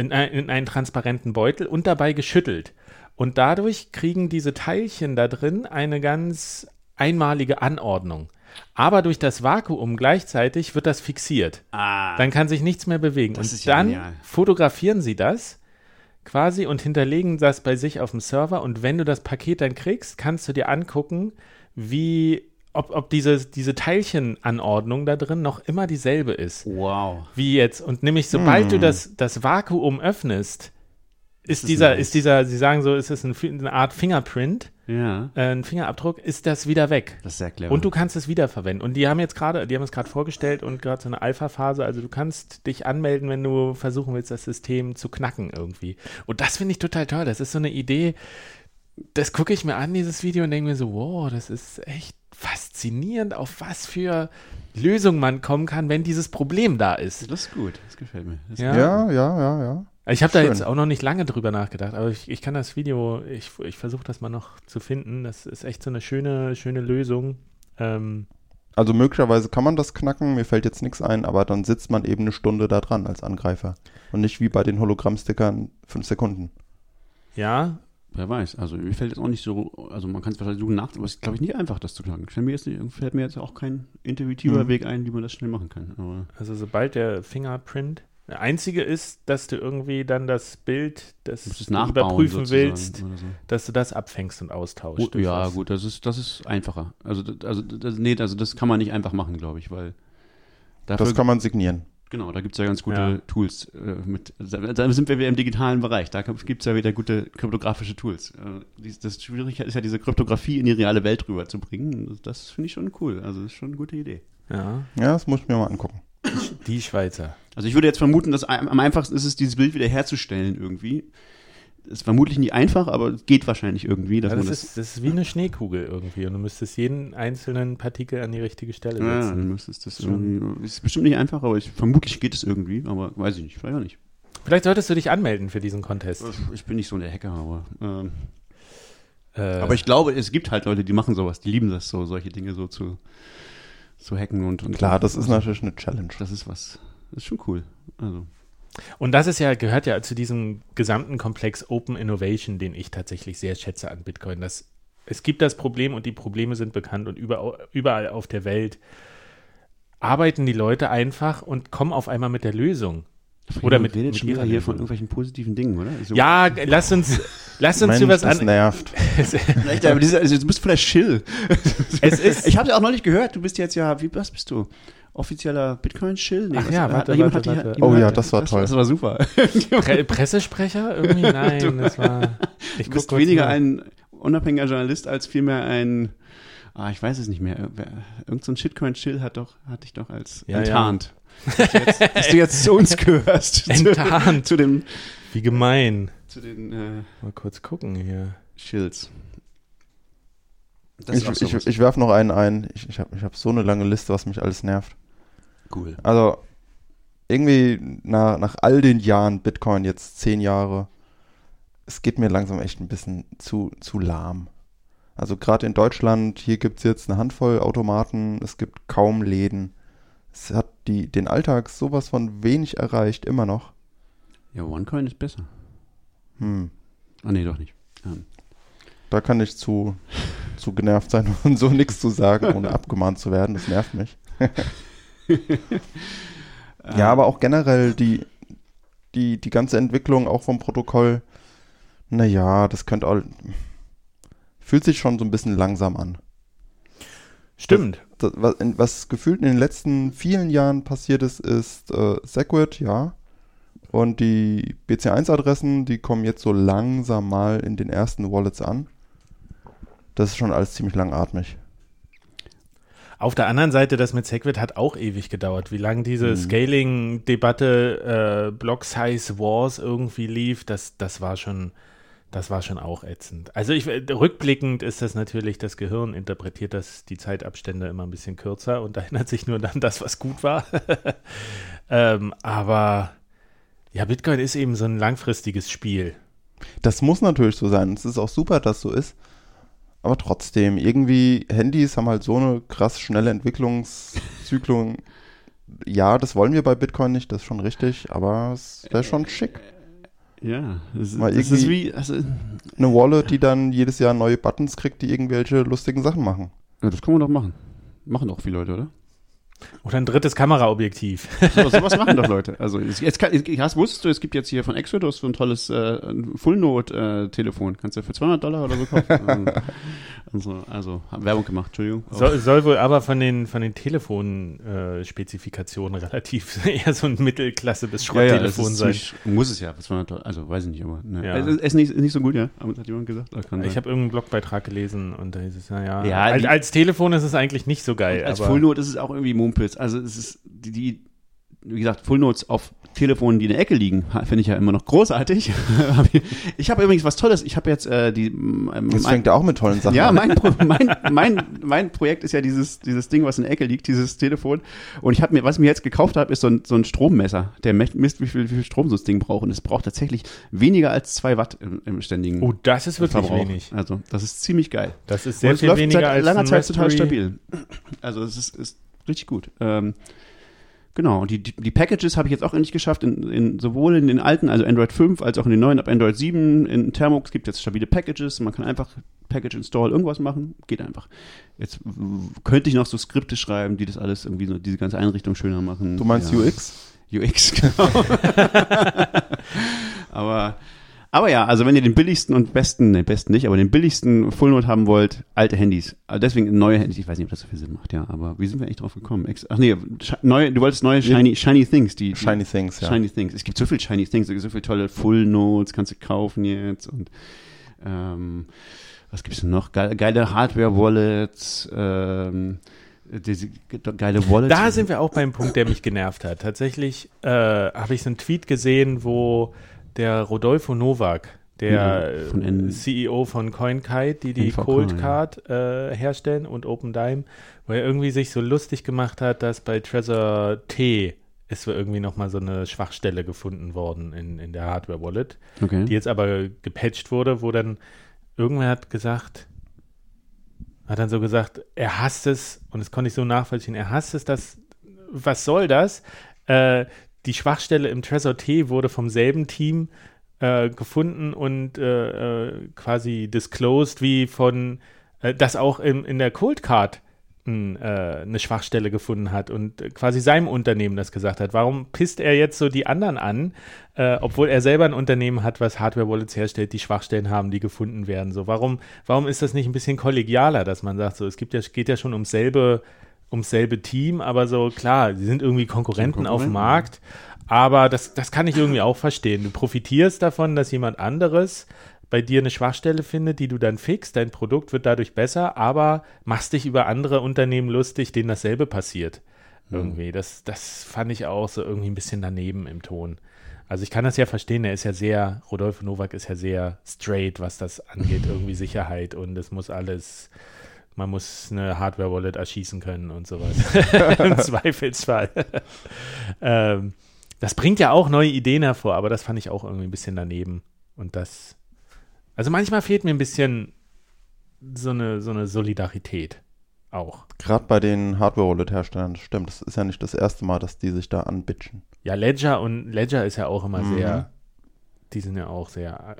in, ein, in einen transparenten Beutel und dabei geschüttelt. Und dadurch kriegen diese Teilchen da drin eine ganz einmalige Anordnung. Aber durch das Vakuum gleichzeitig wird das fixiert. Ah, Dann kann sich nichts mehr bewegen. Das und ist dann genial. fotografieren sie das quasi und hinterlegen das bei sich auf dem Server. Und wenn du das Paket dann kriegst, kannst du dir angucken, wie, ob, ob diese, diese Teilchenanordnung da drin noch immer dieselbe ist. wow. Wie jetzt. Und nämlich, sobald Hm. du das, das Vakuum öffnest, ist, es dieser, nice. ist dieser, sie sagen so, ist es ein, eine Art Fingerprint, Ja, äh, ein Fingerabdruck, ist das wieder weg. das ist sehr clever. Und du kannst es wiederverwenden. Und die haben jetzt gerade, die haben es gerade vorgestellt und gerade so eine Alpha-Phase. Also du kannst dich anmelden, wenn du versuchen willst, das System zu knacken irgendwie. Und das finde ich total toll. Das ist so eine Idee. Das gucke ich mir an, dieses Video, und denke mir so, wow, das ist echt faszinierend, auf was für Lösungen man kommen kann, wenn dieses Problem da ist. das ist gut, das gefällt mir. Das Ja. Ja, ja, ja, ja. Ich habe da jetzt auch noch nicht lange drüber nachgedacht, aber ich, ich kann das Video, ich, ich versuche das mal noch zu finden. Das ist echt so eine schöne, schöne Lösung. Ähm, Also möglicherweise kann man das knacken, mir fällt jetzt nichts ein, aber dann sitzt man eben eine Stunde da dran als Angreifer. Und nicht wie bei den Hologrammstickern fünf Sekunden. ja, Wer weiß, also mir fällt jetzt auch nicht so, also man kann es wahrscheinlich suchen nach, aber es ist glaube ich nicht einfach, das zu knacken. Fällt mir jetzt, nicht, fällt mir jetzt auch kein intuitiver Mhm. Weg ein, wie man das schnell machen kann. Aber Also sobald der Fingerprint. Der einzige ist, dass du irgendwie dann das Bild, das du überprüfen sozusagen willst, so. dass du das abfängst und austauschst. Gut, ja, was. gut, das ist, das ist einfacher. Also, das- also, das, nee, also das kann man nicht einfach machen, glaube ich, weil dafür, Das kann man signieren. genau, da gibt es ja ganz gute Ja. Tools. Äh, mit, da, sind wir wieder im digitalen Bereich, da gibt es ja wieder gute kryptografische Tools. Äh, das Schwierige ist ja, diese Kryptographie in die reale Welt rüberzubringen. Das, das finde ich schon cool, also das ist schon eine gute Idee. Ja, Ja, das muss ich mir mal angucken. Die Schweizer. Also ich würde jetzt vermuten, dass am einfachsten ist es, dieses Bild wieder herzustellen irgendwie. Ist vermutlich nicht einfach, aber es geht wahrscheinlich irgendwie, dass Ja, man das, das ist, das ist wie eine Schneekugel irgendwie und du müsstest jeden einzelnen Partikel an die richtige Stelle Ja, setzen. dann müsstest das Schon. irgendwie. Ist bestimmt nicht einfach, aber ich, vermutlich geht es irgendwie, aber weiß ich nicht, vielleicht auch nicht. Vielleicht solltest du dich anmelden für diesen Contest. Ich bin nicht so der Hacker, aber. Ähm, Äh, aber ich glaube, es gibt halt Leute, die machen sowas, die lieben das so, solche Dinge so zu, zu hacken und, und Klar, das ist natürlich eine Challenge. das ist was. Das ist schon cool. Also. Und das ist ja, gehört ja zu diesem gesamten Komplex Open Innovation, den ich tatsächlich sehr schätze an Bitcoin. Das, es gibt das Problem und die Probleme sind bekannt und überall, überall auf der Welt arbeiten die Leute einfach und kommen auf einmal mit der Lösung. Oder mit, redet mit schon wieder hier von irgendwelchen positiven Dingen, oder? So, Ja, lass uns, lass uns Mensch, über was das an. nervt. Vielleicht, aber diese, also, du bist vielleicht chill. Es ist- ich habe ja auch noch nicht gehört, du bist jetzt ja, wie was bist du? Offizieller Bitcoin-Chill? Ach was- ja, hat- warte, jemand warte, hat die- warte. jemand Oh ja, hat- das war toll. Das war super. Pre Pressesprecher? Irgendwie? Nein, das war. Ich Du guck bist weniger nach. ein unabhängiger Journalist als vielmehr ein, ah, ich weiß es nicht mehr. Irgend so ein Shitcoin-Chill hat doch, hatte ich doch als Ja, enttarnt. Dass, du jetzt, dass du jetzt zu uns gehörst. Enttarnt. Zu, zu den, Wie gemein. zu den äh, Mal kurz gucken hier. Chills. Das Ich, ich, ich werf noch einen ein. Ich, ich habe ich hab so eine lange Liste, was mich alles nervt. cool. Also irgendwie nach, nach all den Jahren Bitcoin, jetzt zehn Jahre, es geht mir langsam echt ein bisschen zu, zu lahm. Also gerade in Deutschland, hier gibt es jetzt eine Handvoll Automaten, es gibt kaum Läden. Es hat die, den Alltag sowas von wenig erreicht, immer noch. Ja, OneCoin ist besser. Hm. Ah, nee, doch nicht. Ähm, Da kann ich zu, zu genervt sein und so nichts zu sagen, ohne abgemahnt zu werden. Das nervt mich. ja, aber auch generell die, die, die ganze Entwicklung auch vom Protokoll, naja, das könnte auch, fühlt sich schon so ein bisschen langsam an. Stimmt. Das, was, was gefühlt in den letzten vielen Jahren passiert ist, ist äh, Segwit, ja. Und die BC1-Adressen, die kommen jetzt so langsam mal in den ersten Wallets an. Das ist schon alles ziemlich langatmig. Auf der anderen Seite, das mit Segwit hat auch ewig gedauert. Wie lange diese Mhm. Scaling-Debatte, äh, Block-Size-Wars irgendwie lief, das, das war schon, das war schon auch ätzend. Also ich, rückblickend ist das natürlich, das Gehirn interpretiert das, die Zeitabstände immer ein bisschen kürzer und erinnert sich nur dann das, was gut war. ähm, aber ja, Bitcoin ist eben so ein langfristiges Spiel. Das muss natürlich so sein. Es ist auch super, dass so ist. Aber trotzdem, irgendwie, Handys haben halt so eine krass schnelle Entwicklungszyklung. Ja, das wollen wir bei Bitcoin nicht, das ist schon richtig, aber es wäre schon schick. Ja, das, Mal das ist wie, also, Eine Wallet, die dann jedes Jahr neue Buttons kriegt, die irgendwelche lustigen Sachen machen. ja, das können wir doch machen. Machen doch viele Leute, oder? Oder ein drittes Kameraobjektiv. So, sowas machen doch Leute. Also jetzt kann, hast, wusstest du, es gibt jetzt hier von Exodus so ein tolles äh, Full-Note-Telefon. Kannst du für 200 Dollar oder so kaufen. also, also, haben Werbung gemacht, Entschuldigung. Soll, soll wohl aber von den, von den Telefonspezifikationen relativ eher so ein Mittelklasse- bis ja, ja, Schrotttelefon ist sein. ziemlich, muss es ja für 200 Dollar. Also, weiß ich nicht, aber ne. Ja. es ist, ist, nicht, ist nicht so gut, ja. Aber das hat jemand gesagt. Ich habe irgendeinen Blogbeitrag gelesen und da hieß es, naja, Ja, als, als Telefon ist es eigentlich nicht so geil. Als aber Full Note ist es auch irgendwie Mumpitz. Also es ist die, die wie gesagt, Full Notes auf Telefonen, die in der Ecke liegen, finde ich ja immer noch großartig. ich habe übrigens was Tolles. Ich habe jetzt äh, die ähm, Das mein- fängt ja auch mit tollen Sachen ja, an. mein, Pro mein, mein, mein Projekt ist ja dieses, dieses Ding, was in der Ecke liegt, dieses Telefon. Und ich habe mir, was ich mir jetzt gekauft habe, ist so ein, so ein Strommesser, der misst, wie viel, wie viel Strom so das Ding braucht. Und es braucht tatsächlich weniger als zwei Watt im, im ständigen oh, das ist wirklich Verbrauch. wenig. Also, das ist ziemlich geil. Das ist Und sehr es viel läuft weniger seit als langer Zeit total Raspberry. stabil. Also es ist, ist richtig gut. Ähm, genau, und die, die, die Packages habe ich jetzt auch endlich geschafft, in, in, sowohl in den alten, also Android 5, als auch in den neuen, ab Android 7. In Thermux gibt es jetzt stabile Packages. Man kann einfach Package install irgendwas machen. Geht einfach. Jetzt könnte ich noch so Skripte schreiben, die das alles irgendwie so, diese ganze Einrichtung schöner machen. Du meinst ja. UX? UX, genau. aber, aber ja, also wenn ihr den billigsten und besten, den besten nicht, aber den billigsten Full Note haben wollt, alte Handys. Also deswegen neue Handys. Ich weiß nicht, ob das so viel Sinn macht, ja. Aber wie sind wir eigentlich drauf gekommen? Ex Ach nee, neue, du wolltest neue Shiny, Shiny Things. Die, die Shiny Things, ja. Shiny Things. Es gibt so viel Shiny Things, es gibt so viele tolle Full Notes, kannst du kaufen jetzt und ähm, was gibt's denn noch? Geile, geile Hardware-Wallets, ähm, diese geile Wallets. Da sind wir auch beim Punkt, der mich genervt hat. Tatsächlich äh, habe ich so einen Tweet gesehen, wo der Rodolfo Novak, der von CEO von CoinKite, die die NVK, Cold ja. Card äh, herstellen und OpenDime, wo er irgendwie sich so lustig gemacht hat, dass bei Trezor T ist irgendwie nochmal so eine Schwachstelle gefunden worden in, in der Hardware-Wallet, okay. die jetzt aber gepatcht wurde, wo dann irgendwer hat gesagt, hat dann so gesagt, er hasst es, und das konnte ich so nachvollziehen, er hasst es, dass, was soll das? Äh, die Schwachstelle im Trezor T wurde vom selben Team äh, gefunden und äh, äh, quasi disclosed, wie von, äh, das auch in, in der Cold Card n, äh, eine Schwachstelle gefunden hat und äh, quasi seinem Unternehmen das gesagt hat. Warum pisst er jetzt so die anderen an, äh, obwohl er selber ein Unternehmen hat, was Hardware-Wallets herstellt, die Schwachstellen haben, die gefunden werden? So, warum, warum ist das nicht ein bisschen kollegialer, dass man sagt, so, es gibt ja, geht ja schon ums selbe, ums selbe Team, aber so, klar, sie sind irgendwie Konkurrenten, auf dem Konkurrenten, Markt, aber das, das kann ich irgendwie auch verstehen. Du profitierst davon, dass jemand anderes bei dir eine Schwachstelle findet, die du dann fixst, dein Produkt wird dadurch besser, aber machst dich über andere Unternehmen lustig, denen dasselbe passiert. Irgendwie. Das, das fand ich auch so irgendwie ein bisschen daneben im Ton. Also ich kann das ja verstehen, er ist ja sehr, Rodolfo Novak ist ja sehr straight, was das angeht, irgendwie Sicherheit und es muss alles, man muss eine Hardware-Wallet erschießen können und sowas. Im Zweifelsfall. ähm, das bringt ja auch neue Ideen hervor, aber das fand ich auch irgendwie ein bisschen daneben. Und das, also manchmal fehlt mir ein bisschen so eine, so eine Solidarität auch. Gerade bei den Hardware-Wallet-Herstellern, das stimmt. Das ist ja nicht das erste Mal, dass die sich da anbitchen. Ja, Ledger und Ledger ist ja auch immer Mhm. sehr, die sind ja auch sehr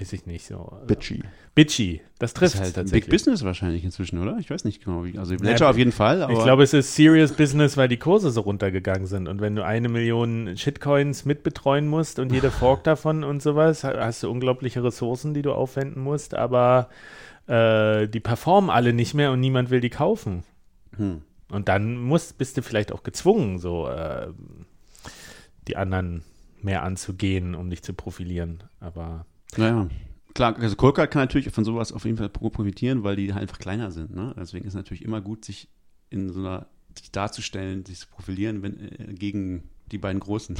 weiß ich nicht, so. äh, Bitchy. Bitchy, das Das trifft ist halt tatsächlich. Big Business wahrscheinlich inzwischen, oder? Ich weiß nicht genau. Wie, also Ledger auf jeden Fall, aber ich glaube, es ist Serious Business, weil die Kurse so runtergegangen sind. Und wenn du eine Million Shitcoins mitbetreuen musst und jede Fork davon und sowas, ha- hast du unglaubliche Ressourcen, die du aufwenden musst, aber äh, die performen alle nicht mehr und niemand will die kaufen. Hm. Und dann musst, bist du vielleicht auch gezwungen, so äh, die anderen mehr anzugehen, um dich zu profilieren. Aber Naja, klar, also Coldcard kann natürlich von sowas auf jeden Fall pro- profitieren, weil die halt einfach kleiner sind. Ne? Deswegen ist es natürlich immer gut, sich in so einer sich darzustellen, sich zu profilieren, wenn äh, gegen die beiden Großen.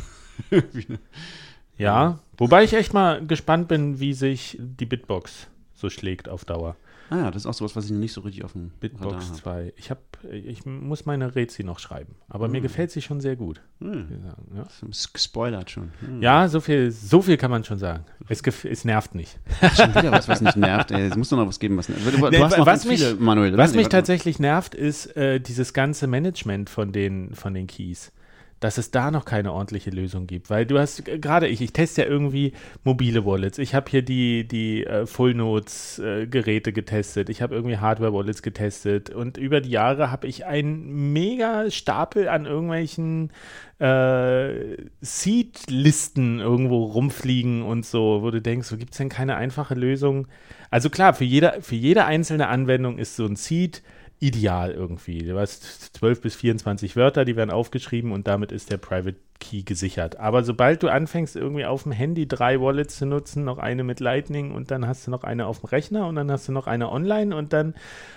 ja, wobei ich echt mal gespannt bin, wie sich die Bitbox so schlägt auf Dauer. Ah ja, das ist auch sowas, was ich noch nicht so richtig auf dem Bitbox Radar habe. 2. Ich habe, ich muss meine Rezi noch schreiben, aber mir gefällt sie schon sehr gut. Hm, Ja. das gespoilert schon. Hm. ja, so viel, so viel kann man schon sagen. Es, es nervt nicht. Schon wieder was, was nicht nervt. Ey. Es muss doch noch was geben, was nervt. Du, Nee, hast noch was ganz viele, mich- Manuel. Was mich tatsächlich nervt, ist äh, dieses ganze Management von den, von den Keys. Dass es da noch keine ordentliche Lösung gibt. Weil du hast, äh, gerade ich, ich teste ja irgendwie mobile Wallets. Ich habe hier die, die äh, Full-Notes-Geräte getestet. Ich habe irgendwie Hardware-Wallets getestet. Und über die Jahre habe ich einen mega Stapel an irgendwelchen äh, Seed-Listen irgendwo rumfliegen und so, wo du denkst, so gibt es denn keine einfache Lösung? Also klar, für jede, für jede einzelne Anwendung ist so ein Seed ideal irgendwie. Du hast 12 bis 24 Wörter, die werden aufgeschrieben und damit ist der Private Key gesichert. Aber sobald du anfängst, irgendwie auf dem Handy drei Wallets zu nutzen, noch eine mit Lightning und dann hast du noch eine auf dem Rechner und dann hast du noch eine online und dann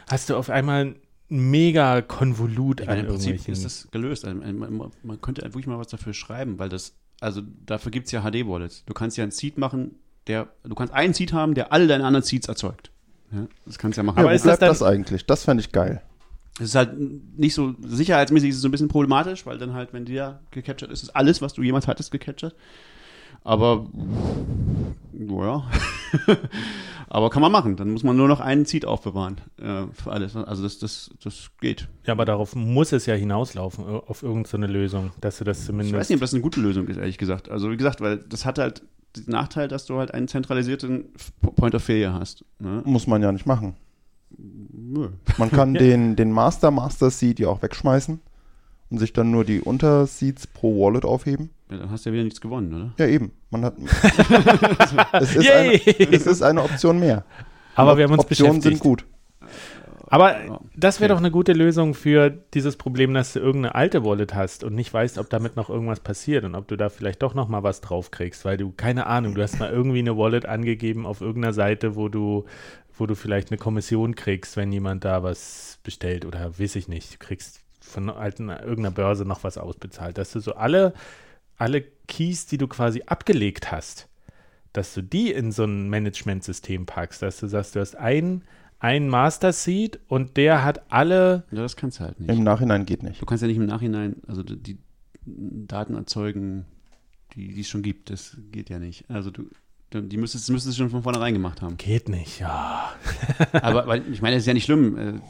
hast du auf einmal ein mega Konvolut Ich an im Prinzip ist das gelöst. Also, man, man könnte wirklich mal was dafür schreiben, weil das, also dafür gibt es ja HD-Wallets. Du kannst ja einen Seed machen, der, du kannst einen Seed haben, der alle deine anderen Seeds erzeugt. Ja, das kannst du ja machen. Ja, Aber wo ist das bleibt dann- das, eigentlich? Das fände ich geil. Es ist halt nicht so, sicherheitsmäßig ist es so ein bisschen problematisch, weil dann halt, wenn der gecaptured ist, ist alles, was du jemals hattest, gecaptured. Aber, naja. Aber kann man machen. Dann muss man nur noch einen Seed aufbewahren äh, für alles. Also das, das, das geht. Ja, aber darauf muss es ja hinauslaufen, äh, auf irgendeine Lösung, dass du das zumindest. Ich weiß nicht, ob das eine gute Lösung ist, ehrlich gesagt. Also wie gesagt, weil das hat halt den Nachteil, dass du halt einen zentralisierten Point of Failure hast. Ne? Muss man ja nicht machen. Nö. Man kann Ja. den, den Master Master Seed ja auch wegschmeißen und sich dann nur die Unterseeds pro Wallet aufheben. Ja, dann hast du ja wieder nichts gewonnen, oder? Ja, eben. Man hat. es, ist eine, es ist eine Option mehr. aber wir haben uns Optionen beschäftigt. sind gut. Aber das wäre okay. doch eine gute Lösung für dieses Problem, dass du irgendeine alte Wallet hast und nicht weißt, ob damit noch irgendwas passiert und ob du da vielleicht doch noch mal was drauf kriegst, weil du keine Ahnung, du hast mal irgendwie eine Wallet angegeben auf irgendeiner Seite, wo du wo du vielleicht eine Kommission kriegst, wenn jemand da was bestellt oder weiß ich nicht, du kriegst von alten, irgendeiner Börse noch was ausbezahlt, dass du so alle alle Keys, die du quasi abgelegt hast, dass du die in so ein Managementsystem packst, dass du sagst, du hast einen ein Master Seed und der hat alle Ja, das kannst du halt nicht. Im Nachhinein geht nicht. Du kannst ja nicht im Nachhinein, also die, die Daten erzeugen, die, die es schon gibt. Das geht ja nicht. Also du, du- die müsstest, du schon von vornherein gemacht haben. geht nicht, ja. Aber weil, ich meine, das ist ja nicht schlimm.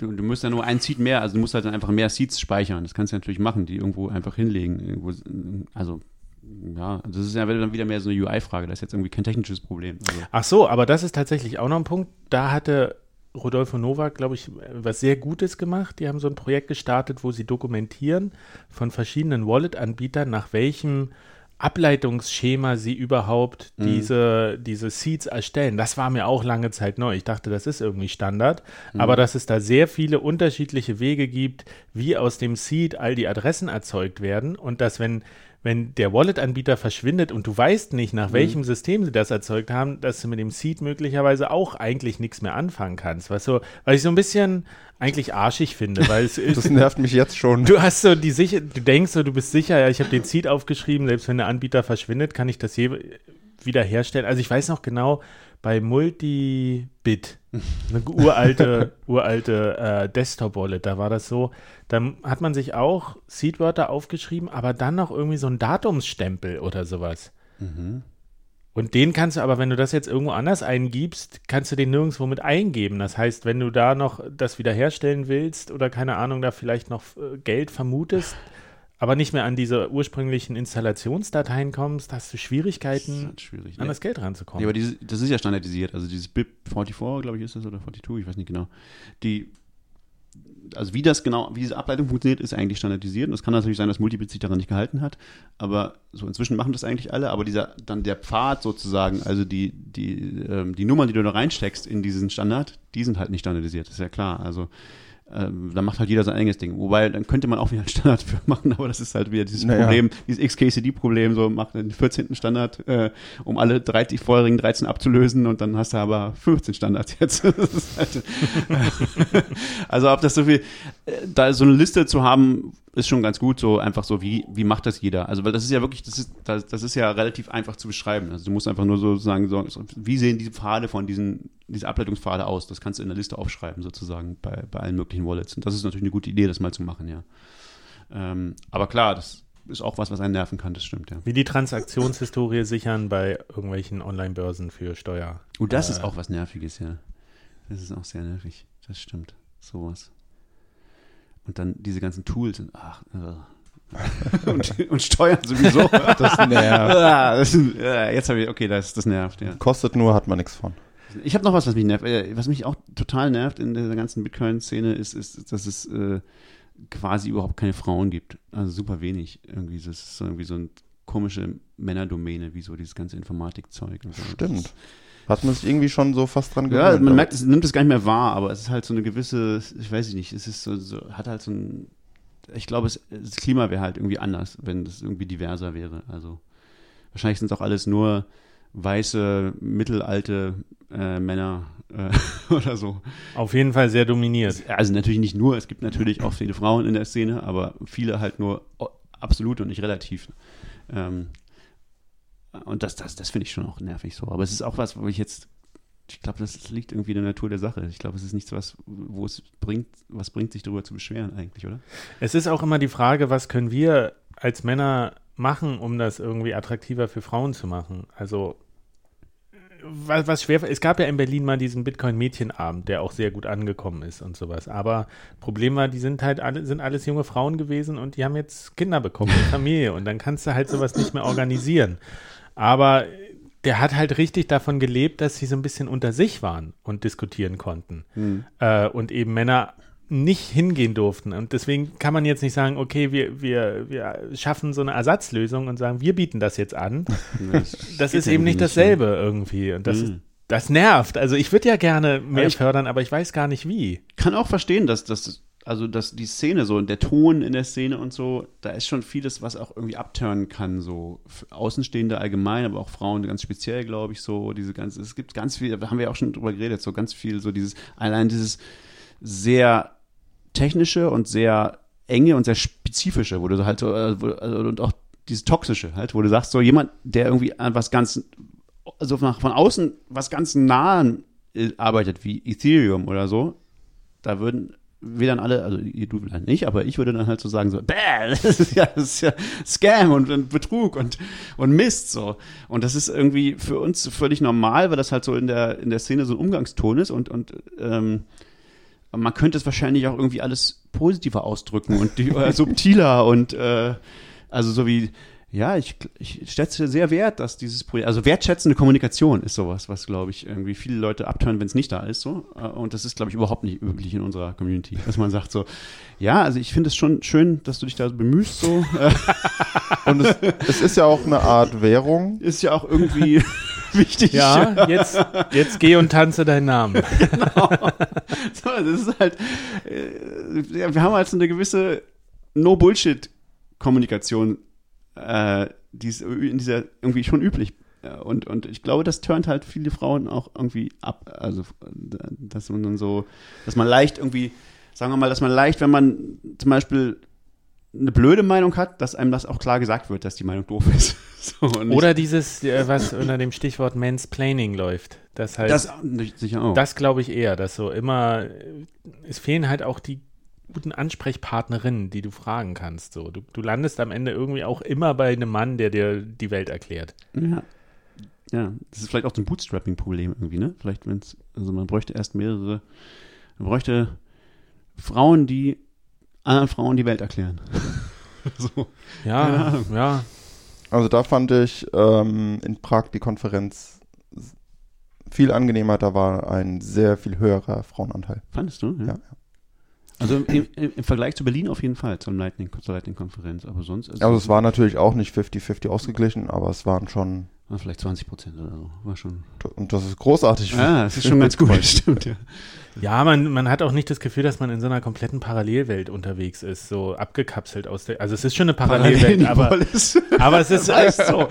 Du, du musst ja nur ein Seed mehr, also du musst halt dann einfach mehr Seeds speichern. Das kannst du natürlich machen, die irgendwo einfach hinlegen. Irgendwo, also, ja, das ist ja dann wieder mehr so eine UI-Frage. Das ist jetzt irgendwie kein technisches Problem. Also, Ach so, aber das ist tatsächlich auch noch ein Punkt. Da hatte Rodolfo Novak, glaube ich, was sehr Gutes gemacht. Die haben so ein Projekt gestartet, wo sie dokumentieren von verschiedenen Wallet-Anbietern, nach welchem Ableitungsschema sie überhaupt Mhm. diese, diese Seeds erstellen. Das war mir auch lange Zeit neu. Ich dachte, das ist irgendwie Standard. Mhm. Aber dass es da sehr viele unterschiedliche Wege gibt, wie aus dem Seed all die Adressen erzeugt werden und dass, wenn wenn der Wallet-Anbieter verschwindet und du weißt nicht, nach welchem System sie das erzeugt haben, dass du mit dem Seed möglicherweise auch eigentlich nichts mehr anfangen kannst. Was so, weil ich so ein bisschen eigentlich arschig finde, weil es ist, Das nervt mich jetzt schon. du hast so die sicher, du denkst so, du bist sicher, ja, ich habe den Seed aufgeschrieben, selbst wenn der Anbieter verschwindet, kann ich das je wieder herstellen. Also ich weiß noch genau, bei Multibit, eine uralte, uralte äh, Desktop-Wallet, da war das so, da hat man sich auch Seedwörter aufgeschrieben, aber dann noch irgendwie so ein Datumsstempel oder sowas. Und den kannst du aber, wenn du das jetzt irgendwo anders eingibst, kannst du den nirgendwo mit eingeben. Das heißt, wenn du da noch das wiederherstellen willst oder keine Ahnung, da vielleicht noch äh, Geld vermutest, aber nicht mehr an diese ursprünglichen Installationsdateien kommst, hast du Schwierigkeiten, halt schwierig. an Ne? das Geld Ja, ranzukommen. aber dieses, das ist ja standardisiert. Also dieses BIP 44, glaube ich, ist das oder 42, ich weiß nicht genau. Die, also wie das genau, wie diese Ableitung funktioniert, ist eigentlich standardisiert. Und es kann natürlich sein, dass Multibit sich daran nicht gehalten hat. Aber so inzwischen machen das eigentlich alle. Aber dieser, dann der Pfad sozusagen, also die, die, ähm, die Nummern, die du da reinsteckst in diesen Standard, die sind halt nicht standardisiert. Das ist ja klar. Also ähm, da macht halt jeder sein eigenes Ding. Wobei, dann könnte man auch wieder einen Standard für machen, aber das ist halt wieder dieses Naja. Problem, dieses XKCD-Problem, so macht den 14. Standard, äh, um alle 30, vorherigen 13 abzulösen und dann hast du aber 15 Standards jetzt. Halt, also ob das so viel, äh, da so eine Liste zu haben, ist schon ganz gut, so einfach so, wie, wie macht das jeder? Also, weil das ist ja wirklich, das ist, das, das ist ja relativ einfach zu beschreiben. Also du musst einfach nur so sagen, wie sehen diese Pfade von diesen, diese Ableitungspfade aus? Das kannst du in der Liste aufschreiben, sozusagen, bei, bei allen möglichen Wallets. Und das ist natürlich eine gute Idee, das mal zu machen, ja. Ähm, aber klar, das ist auch was, was einen nerven kann, das stimmt, ja. Wie die Transaktionshistorie sichern bei irgendwelchen Online-Börsen für Steuer. Und das Äh, ist auch was Nerviges, ja. Das ist auch sehr nervig. Das stimmt. Sowas. Und dann diese ganzen Tools und ach, äh. und, und Steuern sowieso. Das nervt. Ah, das, äh, jetzt habe ich, okay, das, das nervt, ja. Kostet nur, hat man nichts von. Ich habe noch was, was mich nervt. Äh, Was mich auch total nervt in dieser ganzen Bitcoin-Szene ist, ist, dass es äh, quasi überhaupt keine Frauen gibt. Also super wenig. Irgendwie, das ist so irgendwie so eine komische Männerdomäne, wie so dieses ganze Informatikzeug. so. Stimmt. Hat man sich irgendwie schon so fast dran Ja, gewöhnt. man aber- merkt, es nimmt es gar nicht mehr wahr, aber es ist halt so eine gewisse, ich weiß nicht, es ist so, so hat halt so ein, ich glaube, es, das Klima wäre halt irgendwie anders, wenn das irgendwie diverser wäre. Also wahrscheinlich sind es auch alles nur weiße, mittelalte äh, Männer äh, oder so. Auf jeden Fall sehr dominiert. Also natürlich nicht nur, es gibt natürlich auch viele Frauen in der Szene, aber viele halt nur absolut und nicht relativ. Ähm, und das, das, das finde ich schon auch nervig so. Aber es ist auch was, wo ich jetzt, ich glaube, das liegt irgendwie in der Natur der Sache. Ich glaube, es ist nichts, was, wo es bringt, was bringt, sich darüber zu beschweren eigentlich, oder? Es ist auch immer die Frage, was können wir als Männer machen, um das irgendwie attraktiver für Frauen zu machen? Also, was, was schwer, es gab ja in Berlin mal diesen Bitcoin-Mädchenabend, der auch sehr gut angekommen ist und sowas. Aber Problem war, die sind halt alle, sind alles junge Frauen gewesen und die haben jetzt Kinder bekommen, Familie und dann kannst du halt sowas nicht mehr organisieren. Aber der hat halt richtig davon gelebt, dass sie so ein bisschen unter sich waren und diskutieren konnten. Äh, und eben Männer nicht hingehen durften. Und deswegen kann man jetzt nicht sagen, okay, wir, wir, wir schaffen so eine Ersatzlösung und sagen, wir bieten das jetzt an. Das ist eben nicht dasselbe irgendwie. Und das, ist, Mhm. das nervt. Also ich würde ja gerne mehr ich- fördern, aber ich weiß gar nicht wie. kann auch verstehen, dass das, also dass die Szene so, der Ton in der Szene und so, da ist schon vieles, was auch irgendwie abturnen kann, so. Außenstehende allgemein, aber auch Frauen ganz speziell, glaube ich, so diese ganze, es gibt ganz viel, da haben wir auch schon drüber geredet, so ganz viel, so dieses, allein dieses sehr technische und sehr enge und sehr spezifische, wo du halt so, äh, also, und auch dieses toxische halt, wo du sagst, so jemand, der irgendwie an was ganz, also von, von außen was ganz nahen äh, arbeitet, wie Ethereum oder so, da würden wir dann alle, also du nicht, aber ich würde dann halt so sagen, so, bäh, das ist ja, das ist ja Scam und, und Betrug und, und Mist so. Und das ist irgendwie für uns völlig normal, weil das halt so in der, in der Szene so ein Umgangston ist und, und ähm, man könnte es wahrscheinlich auch irgendwie alles positiver ausdrücken und die, äh, subtiler und äh, also so wie ja, ich, ich schätze sehr wert, dass dieses Projekt, also wertschätzende Kommunikation ist sowas, was, glaube ich, irgendwie viele Leute abtören, wenn es nicht da ist, so. Äh, Und das ist, glaube ich, überhaupt nicht üblich in unserer Community, dass man sagt so, ja, also ich finde es schon schön, dass du dich da bemühst, so. Und es, es ist ja auch eine Art Währung. ist ja auch irgendwie wichtig. Ja, jetzt, jetzt geh und tanze deinen Namen. So, das ist halt, äh, ja, wir haben halt so eine gewisse No-Bullshit-Kommunikation, äh, die ist in dieser irgendwie schon üblich. Und, und ich glaube, das turnt halt viele Frauen auch irgendwie ab. Also, dass man dann so, dass man leicht irgendwie, sagen wir mal, dass man leicht, wenn man zum Beispiel eine blöde Meinung hat, dass einem das auch klar gesagt wird, dass die Meinung doof ist. So, Oder dieses, äh, was unter dem Stichwort Mansplaining läuft. Das halt, das das, sicher auch. glaube ich eher, dass so immer, es fehlen halt auch die guten Ansprechpartnerinnen, die du fragen kannst. So. Du, du landest am Ende irgendwie auch immer bei einem Mann, der dir die Welt erklärt. Ja. Ja, das ist vielleicht auch so ein Bootstrapping-Problem irgendwie, ne? Vielleicht, wenn es, also man bräuchte erst mehrere, man bräuchte Frauen, die anderen Frauen die Welt erklären. so. Ja, ja. Also da fand ich ähm, in Prag die Konferenz viel angenehmer. Da war ein sehr viel höherer Frauenanteil. Fandest du? Ja, ja. Also im, im, im Vergleich zu Berlin auf jeden Fall, zum Lightning, zur Lightning-Konferenz. Aber sonst. Also es war natürlich auch nicht 50-50 ausgeglichen, aber es waren schon, war vielleicht 20 Prozent oder so. War schon. und das ist großartig. Ah, das ist schon ganz gut. Stimmt, ja. Ja, man, man hat auch nicht das Gefühl, dass man in so einer kompletten Parallelwelt unterwegs ist, so abgekapselt aus der. Also es ist schon eine Parallelwelt, aber, aber es ist heißt so.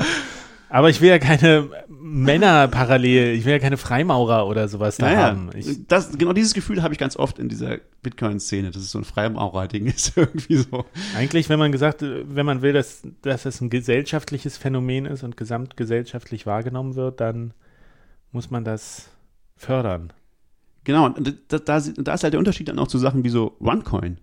Aber ich will ja keine Männer parallel, ich will ja keine Freimaurer oder sowas da Naja, haben. Ich, das, genau dieses Gefühl habe ich ganz oft in dieser Bitcoin-Szene, dass es so ein Freimaurer-Ding ist, irgendwie so. eigentlich, wenn man gesagt, wenn man will, dass, dass es ein gesellschaftliches Phänomen ist und gesamtgesellschaftlich wahrgenommen wird, dann muss man das fördern. Genau, und da, da, da ist halt der Unterschied dann auch zu Sachen wie so OneCoin.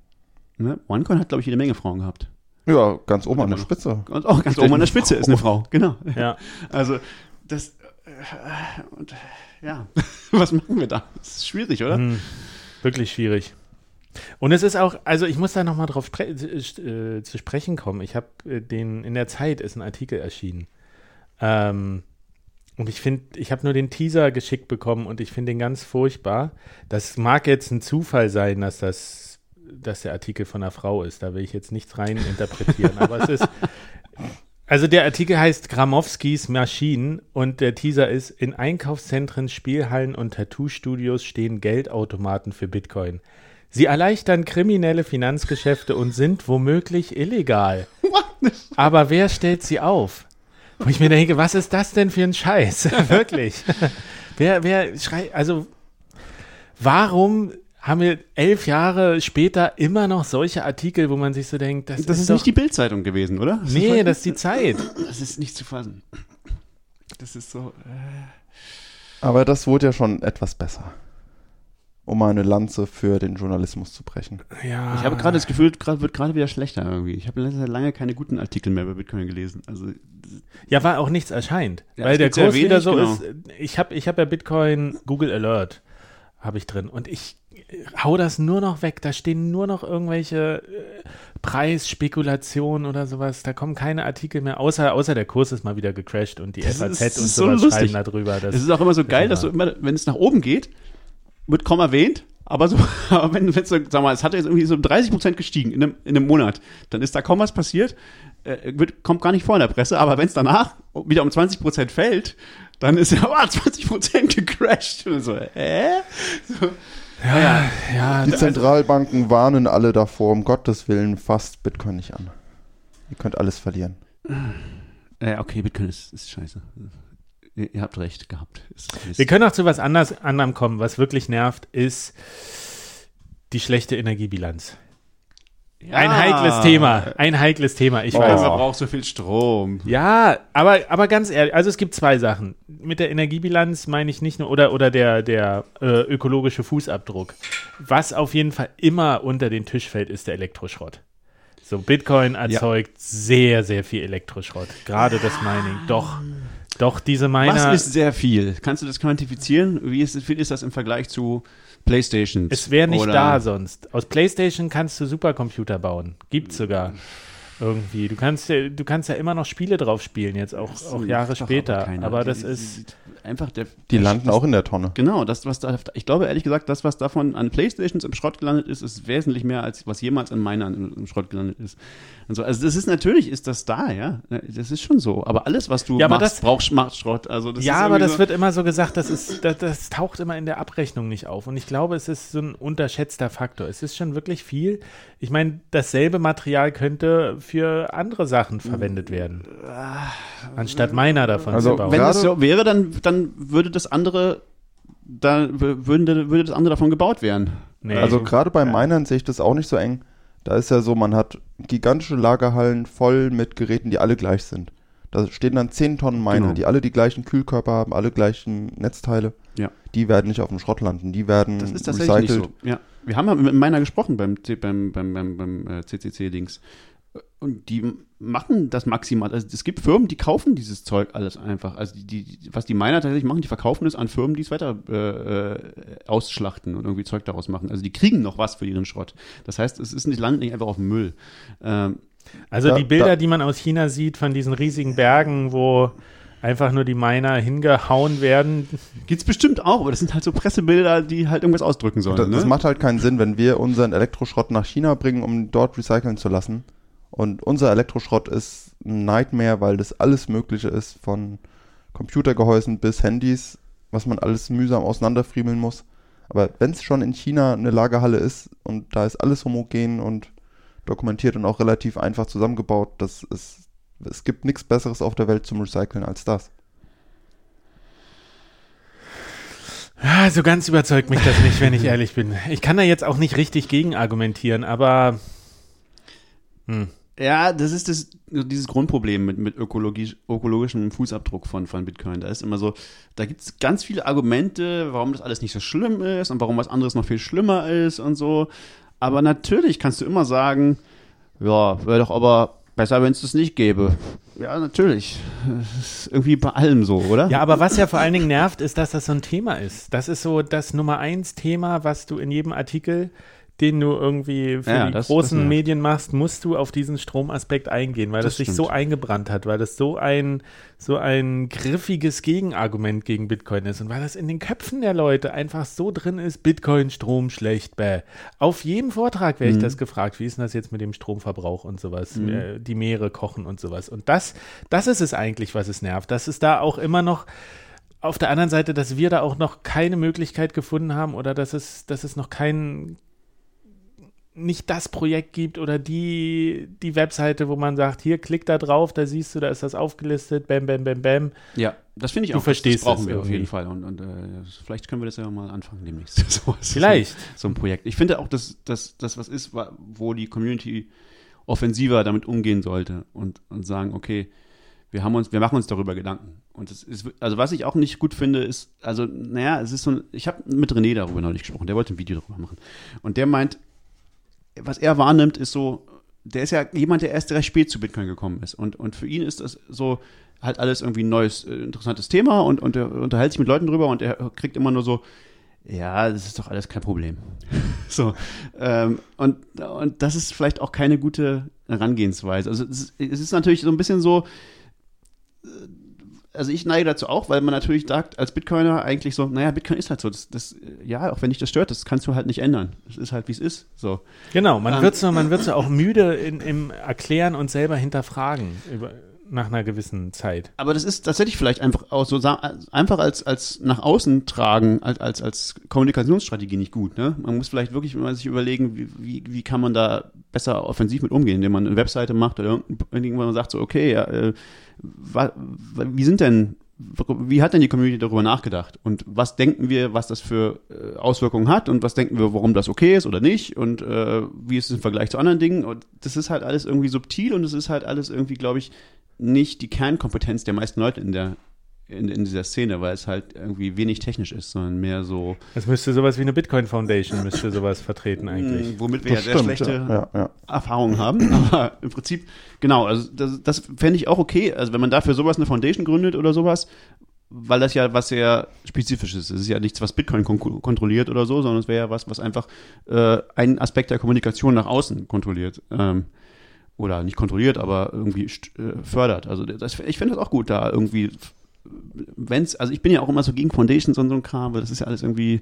Ne? OneCoin hat, glaube ich, jede Menge Frauen gehabt. Ja, ganz oben an der. Spitze. Und auch ganz oben an der Spitze ist eine Frau, genau. Ja. Also, das, äh, und, ja, was machen wir da? Das ist schwierig, oder? Hm, wirklich schwierig. Und es ist auch, also ich muss da nochmal drauf spre äh, zu sprechen kommen. Ich habe äh, den, in der Zeit ist ein Artikel erschienen. Ähm, und ich finde, ich habe nur den Teaser geschickt bekommen und ich finde den ganz furchtbar. Das mag jetzt ein Zufall sein, dass das, dass der Artikel von einer Frau ist. Da will ich jetzt nichts rein interpretieren. aber es ist, also der Artikel heißt Gramowskis Maschinen und der Teaser ist, in Einkaufszentren, Spielhallen und Tattoo-Studios stehen Geldautomaten für Bitcoin. Sie erleichtern kriminelle Finanzgeschäfte und sind womöglich illegal. Aber wer stellt sie auf? Wo ich mir denke, was ist das denn für ein Scheiß? Wirklich. wer, wer schreit, also warum haben wir elf Jahre später immer noch solche Artikel, wo man sich so denkt, das, Das ist doch, nicht die Bildzeitung gewesen, oder? Das Nee, ist, das ist die Zeit. das ist nicht zu fassen. Das ist so. Äh, Aber das wurde ja schon etwas besser. Um mal eine Lanze für den Journalismus zu brechen. Ja. Ich habe gerade das Gefühl, gerade wird gerade wieder schlechter irgendwie. Ich habe lange keine guten Artikel mehr über Bitcoin gelesen. Also Ja, weil auch nichts erscheint. Ja, weil der Kurs wieder wenig, so genau. ist. Ich habe ich hab ja Bitcoin Google Alert habe ich drin und ich äh, hau das nur noch weg. Da stehen nur noch irgendwelche äh, Preisspekulationen oder sowas. Da kommen keine Artikel mehr, außer, außer der Kurs ist mal wieder gecrashed und die Das FAZ ist- das und so sowas lustig. schreiben darüber. Das, Es ist auch immer so geil, dass du immer- wenn es nach oben geht, wird kaum erwähnt, aber so, aber wenn, wenn so, sag mal, es hat jetzt irgendwie so 30 Prozent gestiegen in einem, in einem Monat, dann ist da kaum was passiert, äh, wird, kommt gar nicht vor in der Presse, aber wenn es danach wieder um 20 Prozent fällt, dann ist ja, oh, 20 Prozent gecrashed. Und so, hä? So, ja, ja, Die Zentralbanken warnen alle davor, um Gottes Willen, fasst Bitcoin nicht an. Ihr könnt alles verlieren. äh, okay, Bitcoin ist, ist scheiße. Ihr, ihr habt recht gehabt. Ist Mist. Wir können auch zu was anders, anderem kommen. Was wirklich nervt, ist die schlechte Energiebilanz. Ja. Ein heikles Thema. Ein heikles Thema, ich Oh. weiß. Man braucht so viel Strom. Ja, aber, aber ganz ehrlich, also es gibt zwei Sachen. Mit der Energiebilanz meine ich nicht nur, oder, oder der, der äh, ökologische Fußabdruck. Was auf jeden Fall immer unter den Tisch fällt, ist der Elektroschrott. So, Bitcoin erzeugt sehr, sehr viel Elektroschrott. Gerade das Mining. Doch, doch, diese Miner. Was ist sehr viel? Kannst du das quantifizieren? Wie ist, viel ist das im Vergleich zu Playstations? Es wäre nicht Oder- da sonst. Aus PlayStation kannst du Supercomputer bauen. Gibt's sogar. Irgendwie. Du kannst ja, du kannst ja immer noch Spiele drauf spielen, jetzt auch, Das auch Jahre später. keiner. Aber Die- das die- ist. die- einfach der. Die landen das, auch in der Tonne. Genau, das, was da, ich glaube ehrlich gesagt, das, was davon an Playstations im Schrott gelandet ist, ist wesentlich mehr, als was jemals an Minern im, im Schrott gelandet ist. So, also das ist natürlich, ist das da, ja. Das ist schon so. Aber alles, was du Ja, aber machst, das- brauchst, macht Schrott. Also das ja, ist aber das so, wird immer so gesagt, das, ist, das, das taucht immer in der Abrechnung nicht auf. Und ich glaube, es ist so ein unterschätzter Faktor. Es ist schon wirklich viel. Ich meine, dasselbe Material könnte für andere Sachen verwendet werden. Anstatt meiner davon Also, zu bauen. Wenn das so wäre, dann, dann würde das andere, da würde, würde das andere davon gebaut werden. Nee. Also gerade bei Minern sehe ich das auch nicht so eng. Da ist ja so, man hat gigantische Lagerhallen voll mit Geräten, die alle gleich sind. Da stehen dann 10 Tonnen Miner, Genau. die alle die gleichen Kühlkörper haben, alle gleichen Netzteile. Ja. Die werden nicht auf dem Schrott landen, die werden Das ist tatsächlich recycelt. nicht so. Ja. Wir haben ja mit meiner gesprochen beim, beim, beim, beim, beim äh, CCC-Dings. Und die machen das maximal. Also es gibt Firmen, die kaufen dieses Zeug alles einfach. Also die, die, was die Miner tatsächlich machen, die verkaufen es an Firmen, die es weiter äh, äh, ausschlachten und irgendwie Zeug daraus machen. Also die kriegen noch was für ihren Schrott. Das heißt, es ist nicht, landet nicht einfach auf dem Müll. Ähm, Also Da- die Bilder, da- die man aus China sieht von diesen riesigen Bergen, wo einfach nur die Miner hingehauen werden. Gibt's bestimmt auch, aber das sind halt so Pressebilder, die halt irgendwas ausdrücken sollen. Das, ne? das macht halt keinen Sinn, wenn wir unseren Elektroschrott nach China bringen, um dort recyceln zu lassen. Und unser Elektroschrott ist ein Nightmare, weil das alles Mögliche ist, von Computergehäusen bis Handys, was man alles mühsam auseinanderfriemeln muss. Aber wenn es schon in China eine Lagerhalle ist und da ist alles homogen und dokumentiert und auch relativ einfach zusammengebaut, das ist, es gibt nichts Besseres auf der Welt zum Recyceln als das. Ah, so ganz überzeugt mich das nicht, wenn ich ehrlich bin. Ich kann da jetzt auch nicht richtig gegen argumentieren, aber hm. Ja, das ist das, dieses Grundproblem mit, mit ökologisch, ökologischem Fußabdruck von, von Bitcoin. Da ist immer so, da gibt es ganz viele Argumente, warum das alles nicht so schlimm ist und warum was anderes noch viel schlimmer ist und so. Aber natürlich kannst du immer sagen, ja, wäre doch aber besser, wenn es das nicht gäbe. Ja, natürlich. Das ist irgendwie bei allem so, oder? Ja, aber was ja vor allen Dingen nervt, ist, dass das so ein Thema ist. Das ist so das Nummer eins Thema, was du in jedem Artikel, den du irgendwie für Ja, die das- das großen nervt. Medien machst, musst du auf diesen Stromaspekt eingehen, weil das, Das sich stimmt. so eingebrannt hat, weil das so ein, so ein griffiges Gegenargument gegen Bitcoin ist und weil das in den Köpfen der Leute einfach so drin ist, Bitcoin, Strom, schlecht, bäh. Auf jedem Vortrag Mhm. werde ich das gefragt, wie ist denn das jetzt mit dem Stromverbrauch und sowas, äh, die Meere kochen und sowas. Und das, das ist es eigentlich, was es nervt, dass es da auch immer noch auf der anderen Seite, dass wir da auch noch keine Möglichkeit gefunden haben oder dass es, dass es noch kein nicht das Projekt gibt oder die, die Webseite, wo man sagt, hier klick da drauf, da siehst du, da ist das aufgelistet, bam, bam, bam, bam. Ja, das finde ich Du auch. verstehst das brauchen wir auf irgendwie. jeden Fall. Und, und äh, vielleicht können wir das ja mal anfangen demnächst. so, Vielleicht. So ein Projekt. Ich finde auch, dass das was ist, wo die Community offensiver damit umgehen sollte und, und sagen, okay, wir haben uns, wir machen uns darüber Gedanken. Und es ist, also was ich auch nicht gut finde, ist, also, naja, es ist so ein, ich habe mit René darüber neulich gesprochen, der wollte ein Video darüber machen. Und der meint, was er wahrnimmt, ist so, der ist ja jemand, der erst recht spät zu Bitcoin gekommen ist. Und, und für ihn ist das so halt alles irgendwie ein neues, äh, interessantes Thema und, und er unterhält sich mit Leuten drüber und er kriegt immer nur so, ja, das ist doch alles kein Problem. so. Ähm, und, und das ist vielleicht auch keine gute Herangehensweise. Also es ist, natürlich so ein bisschen so, äh, also ich neige dazu auch, weil man natürlich sagt, als Bitcoiner eigentlich so, naja, Bitcoin ist halt so. Das, das, ja, auch wenn dich das stört, das kannst du halt nicht ändern. Es ist halt, wie es ist. So. Genau, man Ähm, wird so, man wird so auch müde in, im Erklären und selber hinterfragen über, nach einer gewissen Zeit. Aber das ist tatsächlich vielleicht einfach auch so einfach als, als nach außen tragen, als, als, als Kommunikationsstrategie nicht gut. Ne? Man muss vielleicht wirklich mal sich überlegen, wie, wie, wie kann man da besser offensiv mit umgehen, indem man eine Webseite macht oder irgend- irgendwann sagt so, okay, ja, äh, wie sind denn, wie hat denn die Community darüber nachgedacht? Und was denken wir, was das für äh, Auswirkungen hat und was denken wir, warum das okay ist oder nicht und äh, wie ist es im Vergleich zu anderen Dingen? Und das ist halt alles irgendwie subtil und es ist halt alles irgendwie, glaube ich, nicht die Kernkompetenz der meisten Leute in der in, in dieser Szene, weil es halt irgendwie wenig technisch ist, sondern mehr so, Es müsste sowas wie eine Bitcoin Foundation müsste sowas vertreten eigentlich. mh, womit wir ja Das sehr stimmt, schlechte ja, ja, ja. Erfahrungen haben. Aber im Prinzip, genau, also das, das fände ich auch okay. Also wenn man dafür sowas eine Foundation gründet oder sowas, weil das ja was sehr Spezifisches ist. Es ist ja nichts, was Bitcoin kon kontrolliert oder so, sondern es wäre ja was, was einfach äh, einen Aspekt der Kommunikation nach außen kontrolliert. Ähm, oder nicht kontrolliert, aber irgendwie äh, fördert. Also das, ich finde das auch gut, da irgendwie, wenn's, also ich bin ja auch immer so gegen Foundations und so ein Kram, weil das ist ja alles irgendwie,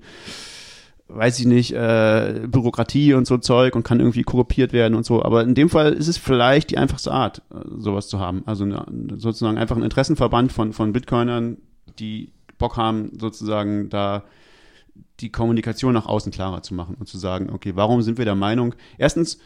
weiß ich nicht, äh, Bürokratie und so Zeug und kann irgendwie korruptiert werden und so. Aber in dem Fall ist es vielleicht die einfachste Art, sowas zu haben. Also eine, sozusagen einfach ein Interessenverband von, von Bitcoinern, die Bock haben, sozusagen da die Kommunikation nach außen klarer zu machen und zu sagen, okay, warum sind wir der Meinung, erstens,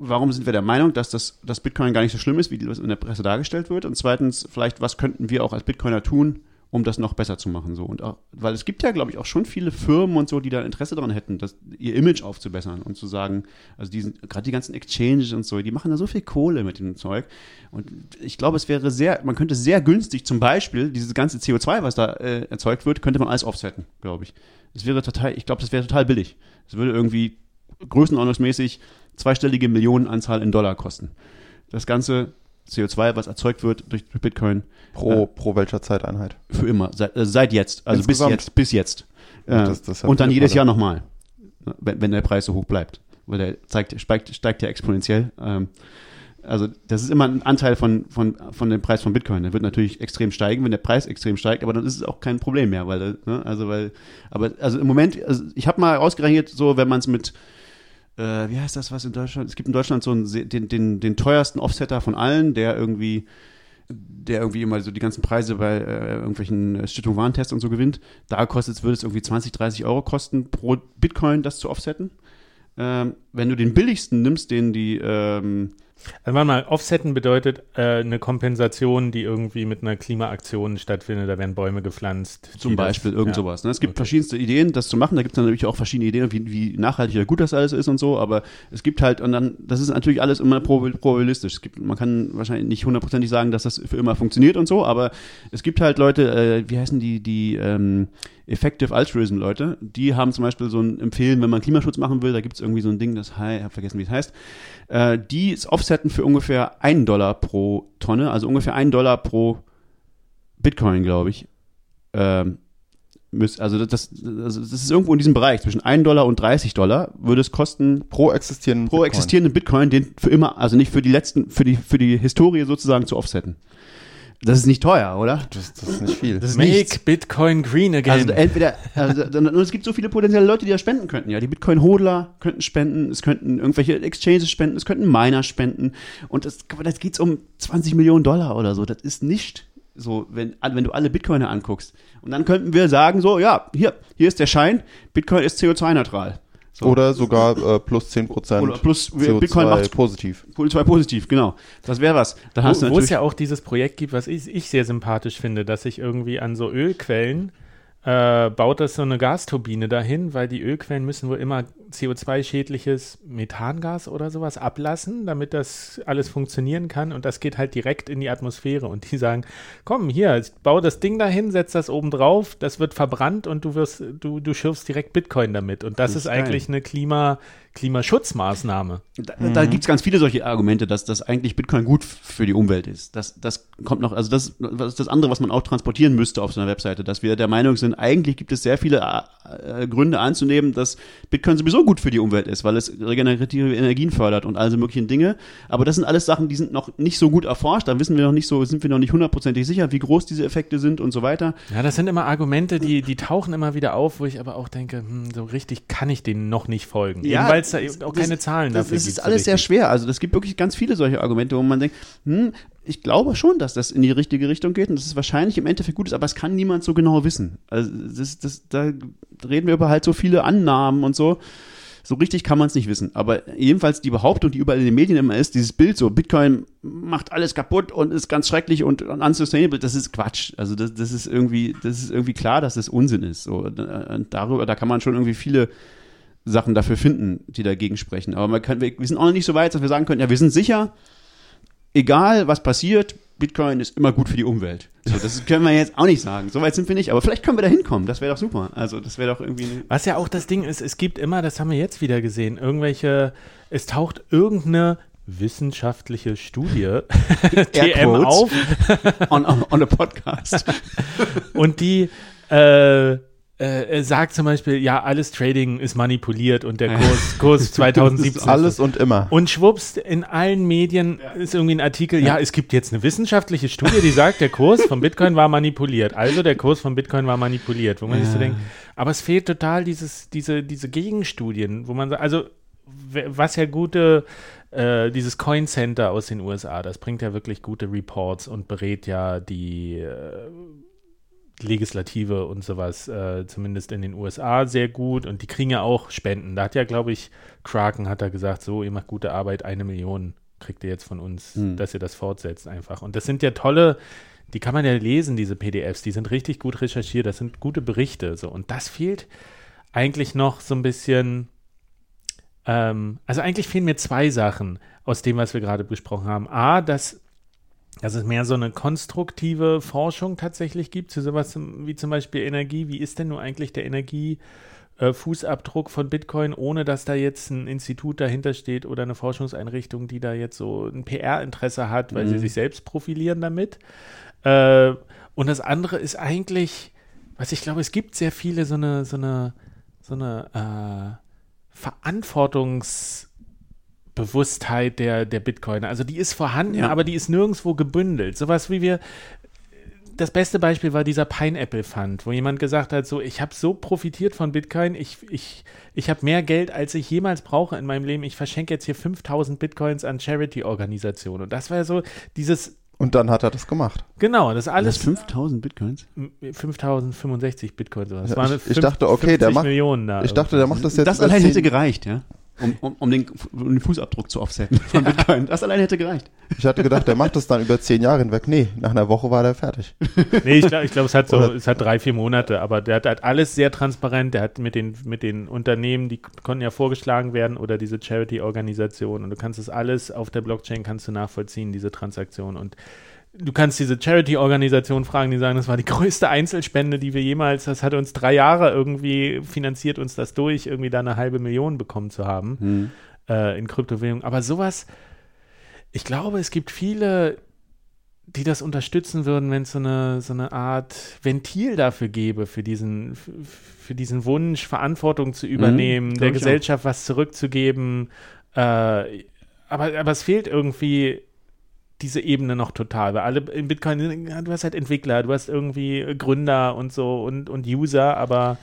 warum sind wir der Meinung, dass das dass Bitcoin gar nicht so schlimm ist, wie das in der Presse dargestellt wird? Und zweitens, vielleicht, was könnten wir auch als Bitcoiner tun, um das noch besser zu machen? So. Und auch, weil es gibt ja, glaube ich, auch schon viele Firmen und so, die da Interesse daran hätten, das, ihr Image aufzubessern und zu sagen, also gerade die ganzen Exchanges und so, die machen da so viel Kohle mit dem Zeug. Und ich glaube, es wäre sehr, man könnte sehr günstig zum Beispiel dieses ganze CO2, was da äh, erzeugt wird, könnte man alles offsetten, glaube ich. Das wäre total, ich glaube, das wäre total billig. Es würde irgendwie größenordnungsmäßig zweistellige Millionenanzahl in Dollar kosten. Das ganze CO2, was erzeugt wird durch Bitcoin, Pro, pro welcher Zeiteinheit. für immer, seit, äh, seit jetzt, also bis Insgesamt? jetzt, bis jetzt. Äh, das- das und dann jedes. Jahr nochmal, wenn, wenn der Preis so hoch bleibt. Weil der zeigt, steigt, steigt ja exponentiell. Ähm, Also das ist immer ein Anteil von, von, von dem Preis von Bitcoin. Der wird natürlich extrem steigen, wenn der Preis extrem steigt, aber dann ist es auch kein Problem mehr, weil, ne, also weil, aber also im Moment, also ich habe mal ausgerechnet, so wenn man es mit äh, wie heißt das was in Deutschland? Es gibt in Deutschland so einen, den, den, den teuersten Offsetter von allen, der irgendwie der irgendwie immer so die ganzen Preise bei äh, irgendwelchen Stiftung Warntests und so gewinnt. Da kostet würde es irgendwie 20, 30 Euro kosten pro Bitcoin, das zu offsetten. Ähm, wenn du den billigsten nimmst, den die ähm, also warte mal, Offsetten bedeutet äh, eine Kompensation, die irgendwie mit einer Klimaaktion stattfindet. Da werden Bäume gepflanzt. Zum Beispiel, das, irgend ja. sowas. Ne? Es gibt okay. verschiedenste Ideen, das zu machen. Da gibt es natürlich auch verschiedene Ideen, wie, wie nachhaltig oder gut das alles ist und so. Aber es gibt halt, und dann, das ist natürlich alles immer probabilistisch. Es gibt, man kann wahrscheinlich nicht hundertprozentig sagen, dass das für immer funktioniert und so. Aber es gibt halt Leute, äh, wie heißen die, die ähm, Effective Altruism Leute, die haben zum Beispiel so ein Empfehlen, wenn man Klimaschutz machen will, da gibt es irgendwie so ein Ding, das, ich habe vergessen, wie es heißt äh, die es offsetten für ungefähr einen Dollar pro Tonne, also ungefähr einen Dollar pro Bitcoin, glaube ich. Ähm, also das, das, das, ist irgendwo in diesem Bereich, zwischen 1 Dollar und 30 Dollar würde es kosten. Pro existierenden pro Bitcoin. existierenden Bitcoin, den für immer, also nicht für die letzten, für die, für die Historie sozusagen zu offsetten. Das ist nicht teuer, oder? Das, das ist nicht viel. Das ist Make nichts. Bitcoin green again. Also entweder, also, und es gibt so viele potenzielle Leute, die da spenden könnten. Ja, die Bitcoin-Hodler könnten spenden, es könnten irgendwelche Exchanges spenden, es könnten Miner spenden. Und das, das geht um 20 Millionen Dollar oder so. Das ist nicht so, wenn, wenn du alle Bitcoiner anguckst. Und dann könnten wir sagen, so, ja, hier, hier ist der Schein, Bitcoin ist CO2-neutral. So. Oder sogar äh, plus 10 Prozent. Oder plus CO2 Bitcoin macht positiv. CO2 positiv, genau. Das wäre was. Da hast wo, du wo es ja auch dieses Projekt gibt, was ich, ich sehr sympathisch finde, dass sich irgendwie an so Ölquellen äh, baut das so eine Gasturbine dahin, weil die Ölquellen müssen wohl immer CO2-schädliches Methangas oder sowas ablassen, damit das alles funktionieren kann. Und das geht halt direkt in die Atmosphäre. Und die sagen, komm hier, bau das Ding dahin, setz das oben drauf, das wird verbrannt und du wirst, du, du schürfst direkt Bitcoin damit. Und das, das ist, ist eigentlich eine Klima, Klimaschutzmaßnahme. Da, mhm. da gibt es ganz viele solche Argumente, dass das eigentlich Bitcoin gut für die Umwelt ist. Das, das kommt noch, also das, das ist das andere, was man auch transportieren müsste auf so einer Webseite, dass wir der Meinung sind, eigentlich gibt es sehr viele äh, Gründe anzunehmen, dass Bitcoin sowieso gut für die Umwelt ist, weil es regenerative Energien fördert und all so möglichen Dinge. Aber das sind alles Sachen, die sind noch nicht so gut erforscht. Da wissen wir noch nicht so, sind wir noch nicht hundertprozentig sicher, wie groß diese Effekte sind und so weiter. Ja, das sind immer Argumente, die, die tauchen immer wieder auf, wo ich aber auch denke, hm, so richtig kann ich denen noch nicht folgen. Ja, weil es eben auch keine Zahlen dafür. Das ist alles so sehr schwer. Also es gibt wirklich ganz viele solche Argumente, wo man denkt, hm, ich glaube schon, dass das in die richtige Richtung geht und dass es wahrscheinlich im Endeffekt gut ist, aber es kann niemand so genau wissen. Also das, das, da reden wir über halt so viele Annahmen und so. So richtig kann man es nicht wissen. Aber jedenfalls die Behauptung, die überall in den Medien immer ist, dieses Bild so, Bitcoin macht alles kaputt und ist ganz schrecklich und, unsustainable, das ist Quatsch. Also das, das ist irgendwie, das ist irgendwie klar, dass das Unsinn ist. So, und darüber, da kann man schon irgendwie viele Sachen dafür finden, die dagegen sprechen. Aber kann, wir, wir sind auch noch nicht so weit, dass wir sagen können, ja, wir sind sicher, egal was passiert, Bitcoin ist immer gut für die Umwelt. So, das können wir jetzt auch nicht sagen. So weit sind wir nicht. Aber vielleicht können wir da hinkommen. Das wäre doch super. Also, das wäre doch irgendwie. Was ja auch das Ding ist, es gibt immer, das haben wir jetzt wieder gesehen, irgendwelche, es taucht irgendeine wissenschaftliche Studie TM auf. on, on, on a podcast. Und die äh, äh, sagt zum Beispiel, ja, alles Trading ist manipuliert und der Kurs, Kurs 2017. alles und immer. Und schwupps, in allen Medien ja. ist irgendwie ein Artikel, ja. ja. es gibt jetzt eine wissenschaftliche Studie, die sagt, der Kurs von Bitcoin war manipuliert. Also der Kurs von Bitcoin war manipuliert. Wo man ja. sich so denkt, aber es fehlt total dieses, diese, diese Gegenstudien, wo man sagt, also was ja gute, äh, dieses Coin Center aus den USA, das bringt ja wirklich gute Reports und berät ja die äh, Legislative und sowas, äh, zumindest in den USA, sehr gut. Und die kriegen ja auch Spenden. Da hat ja, glaube ich, Kraken hat da gesagt, so, ihr macht gute Arbeit, eine Million kriegt ihr jetzt von uns, hm. dass ihr das fortsetzt einfach. Und das sind ja tolle, die kann man ja lesen, diese PDFs, die sind richtig gut recherchiert, das sind gute Berichte. So. Und das fehlt eigentlich noch so ein bisschen. Ähm, also eigentlich fehlen mir zwei Sachen aus dem, was wir gerade besprochen haben. A, dass dass es mehr so eine konstruktive Forschung tatsächlich gibt, zu sowas wie zum Beispiel Energie. Wie ist denn nun eigentlich der Energiefußabdruck äh, von Bitcoin, ohne dass da jetzt ein Institut dahinter steht oder eine Forschungseinrichtung, die da jetzt so ein PR-Interesse hat, weil mhm. sie sich selbst profilieren damit. Äh, und das andere ist eigentlich, was ich glaube, es gibt sehr viele so eine, so eine, so eine äh, Verantwortungs- Bewusstheit der, der Bitcoiner. Also die ist vorhanden, Ja. aber die ist nirgendwo gebündelt. Sowas wie wir. Das beste Beispiel war dieser Pineapple Fund, wo jemand gesagt hat, so, ich habe so profitiert von Bitcoin, ich, ich, ich habe mehr Geld, als ich jemals brauche in meinem Leben. Ich verschenke jetzt hier 5000 Bitcoins an Charity-Organisationen. Und das war so dieses, Und dann hat er das gemacht. genau, das Das alles 5000 Bitcoins? 5065 Bitcoins. oder was. Ja, Das waren ich- ich dachte, okay, der 50 macht- Millionen da. Ich dachte, der macht das jetzt. Das allein hätte gereicht, ja? Um, um, um, den, um den Fußabdruck zu offsetten von Bitcoin. Das allein hätte gereicht. Ich hatte gedacht, der macht das dann über zehn Jahre hinweg. Nee, nach einer Woche war der fertig. Nee, ich glaube, ich glaub, es hat so, Oder- es hat drei, vier Monate, aber der hat halt alles sehr transparent. Der hat mit den, mit den Unternehmen, die konnten ja vorgeschlagen werden oder diese Charity-Organisation und du kannst das alles auf der Blockchain kannst du nachvollziehen, diese Transaktion und du kannst diese Charity-Organisation fragen, die sagen, das war die größte Einzelspende, die wir jemals, das hat uns drei Jahre irgendwie finanziert uns das durch, irgendwie da eine halbe Million bekommen zu haben Hm. äh, in Kryptowährungen. Aber sowas, ich glaube, es gibt viele, die das unterstützen würden, wenn es so eine, so eine Art Ventil dafür gäbe, für diesen, für diesen Wunsch, Verantwortung zu übernehmen, glaub der ich auch. Gesellschaft was zurückzugeben. Äh, aber, aber es fehlt irgendwie diese Ebene noch total, weil alle in Bitcoin, ja, du hast halt Entwickler, du hast irgendwie Gründer und so und, und User, aber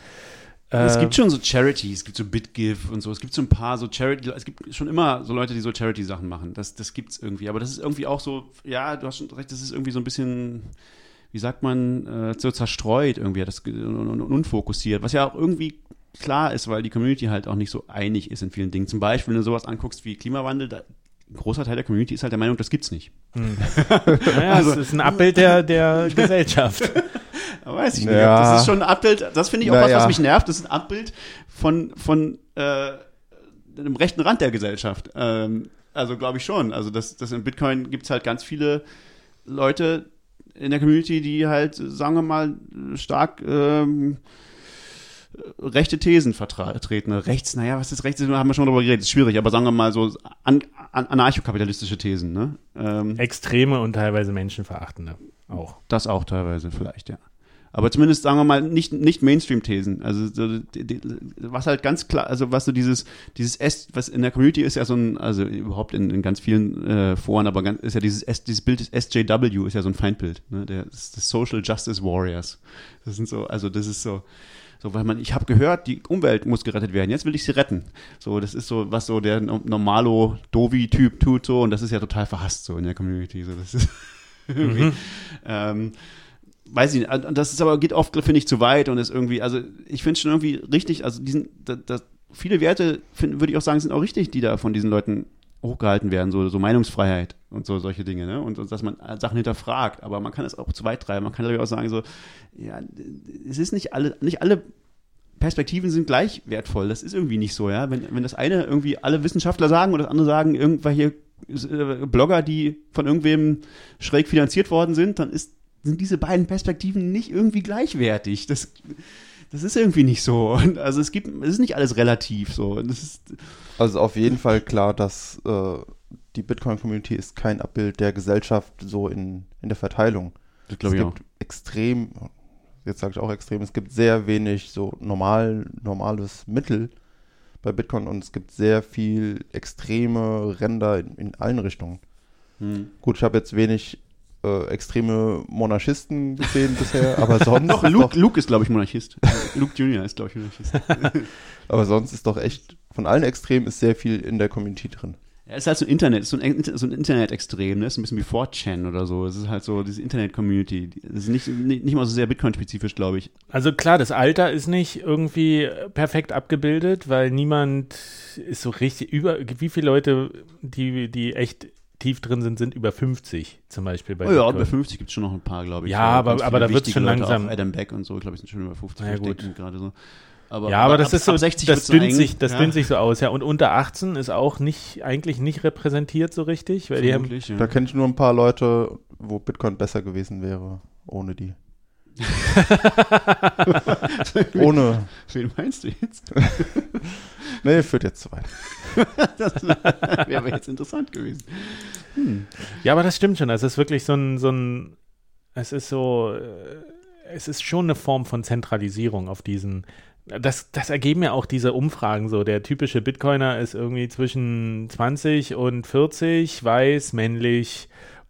es äh, gibt schon so Charity, es gibt so BitGive und so. Es gibt so ein paar so Charity, es gibt schon immer so Leute, die so Charity-Sachen machen. Das, das gibt es irgendwie. Aber das ist irgendwie auch so, ja, du hast schon recht, das ist irgendwie so ein bisschen, wie sagt man, äh, so zerstreut irgendwie, das, und unfokussiert. Was ja auch irgendwie klar ist, weil die Community halt auch nicht so einig ist in vielen Dingen. Zum Beispiel, wenn du sowas anguckst wie Klimawandel, da, ein großer Teil der Community ist halt der Meinung, das gibt's nicht. naja, Also- es ist ein Abbild der, der Gesellschaft. Weiß ich nicht. Ja. Das ist schon ein Abbild, das finde ich auch Na was, was mich nervt. Das ist ein Abbild von, von äh, dem rechten Rand der Gesellschaft. Ähm, also glaube ich schon. Also das, das in Bitcoin gibt es halt ganz viele Leute in der Community, die halt, sagen wir mal, stark ähm, rechte Thesen vertreten. Rechts, naja, was ist rechts? Da haben wir schon drüber geredet, ist schwierig, aber sagen wir mal so an, an, anarchokapitalistische Thesen. Ne? Ähm, Extreme und teilweise menschenverachtende auch. das auch teilweise, vielleicht, ja. Aber zumindest, sagen wir mal, nicht, nicht Mainstream-Thesen. Also, was halt ganz klar, also, was so dieses, dieses S, was in der Community ist ja so ein, also überhaupt in, in ganz vielen äh, Foren, aber ganz, ist ja dieses, S, dieses Bild des SJW, ist ja so ein Feindbild, ne? Der, das Social Justice Warriors. Das sind so, also, das ist so, so, weil man, ich habe gehört, die Umwelt muss gerettet werden. Jetzt will ich sie retten. So, das ist so, was so der no- normalo Dovi-Typ tut so, und das ist ja total verhasst so in der Community. So, das ist irgendwie, ähm, weiß ich nicht, das ist aber geht oft, finde ich, zu weit und ist irgendwie, also ich finde schon irgendwie richtig, also diesen, da, da, viele Werte, find- würde ich auch sagen, sind auch richtig, die da von diesen Leuten hochgehalten werden, so, so Meinungsfreiheit und so solche Dinge, ne? Und, und dass man Sachen hinterfragt, aber man kann es auch zu weit treiben. Man kann natürlich auch sagen, so, ja, es ist nicht alle, nicht alle Perspektiven sind gleich wertvoll. Das ist irgendwie nicht so, ja. Wenn, wenn das eine irgendwie alle Wissenschaftler sagen und das andere sagen irgendwelche äh, Blogger, die von irgendwem schräg finanziert worden sind, dann ist, sind diese beiden Perspektiven nicht irgendwie gleichwertig. Das, das ist irgendwie nicht so. Und also es gibt, es ist nicht alles relativ so. Und das ist, Also auf jeden Fall klar, dass äh, die Bitcoin-Community ist kein Abbild der Gesellschaft so in, in der Verteilung. das es gibt extrem, jetzt sage ich auch extrem, es gibt sehr wenig so normal, normales Mittel bei Bitcoin und es gibt sehr viel extreme Ränder in, in allen Richtungen. Hm. Gut, ich habe jetzt wenig äh, extreme Monarchisten gesehen bisher, aber sonst, Doch, Luke, doch, Luke ist, glaube ich, Monarchist. Luke Junior ist, glaube ich, Monarchist. aber sonst ist doch echt, von allen Extremen ist sehr viel in der Community drin. Ja, es ist halt so ein Internet, es so ein, so ein Internet-Extrem, ne? Es ist ein bisschen wie 4chan oder so. Es ist halt so diese Internet-Community. Das ist nicht, nicht, nicht mal so sehr Bitcoin-spezifisch, glaube ich. Also klar, das Alter ist nicht irgendwie perfekt abgebildet, weil niemand ist so richtig über, wie viele Leute, die, die echt tief drin sind, sind über 50 zum Beispiel bei Oh ja, Bitcoin. bei 50 gibt es schon noch ein paar, glaube ich. Ja, aber- ganz aber viele da wird's wichtige schon Leute, langsam- Auch Adam Beck und so, glaube ich, sind schon über 50. Na ja, gut. gerade so. Aber, ja, aber das ab- ist so, ab 60 das dünnt sich, das ja, dünnt sich so aus, ja. Und unter 18 ist auch nicht, eigentlich nicht repräsentiert so richtig, weil die haben, ja. Da kenne ich nur ein paar Leute, wo Bitcoin besser gewesen wäre, ohne die. ohne. Wen meinst du jetzt? Nee, führt jetzt zu weit. Das wäre aber jetzt interessant gewesen. Ja, aber das stimmt schon. Es ist wirklich so ein, so ein, es ist so, äh, es ist schon eine Form von Zentralisierung auf diesen das, das ergeben ja auch diese Umfragen so. Der typische Bitcoiner ist irgendwie zwischen 20 und 40, weiß, männlich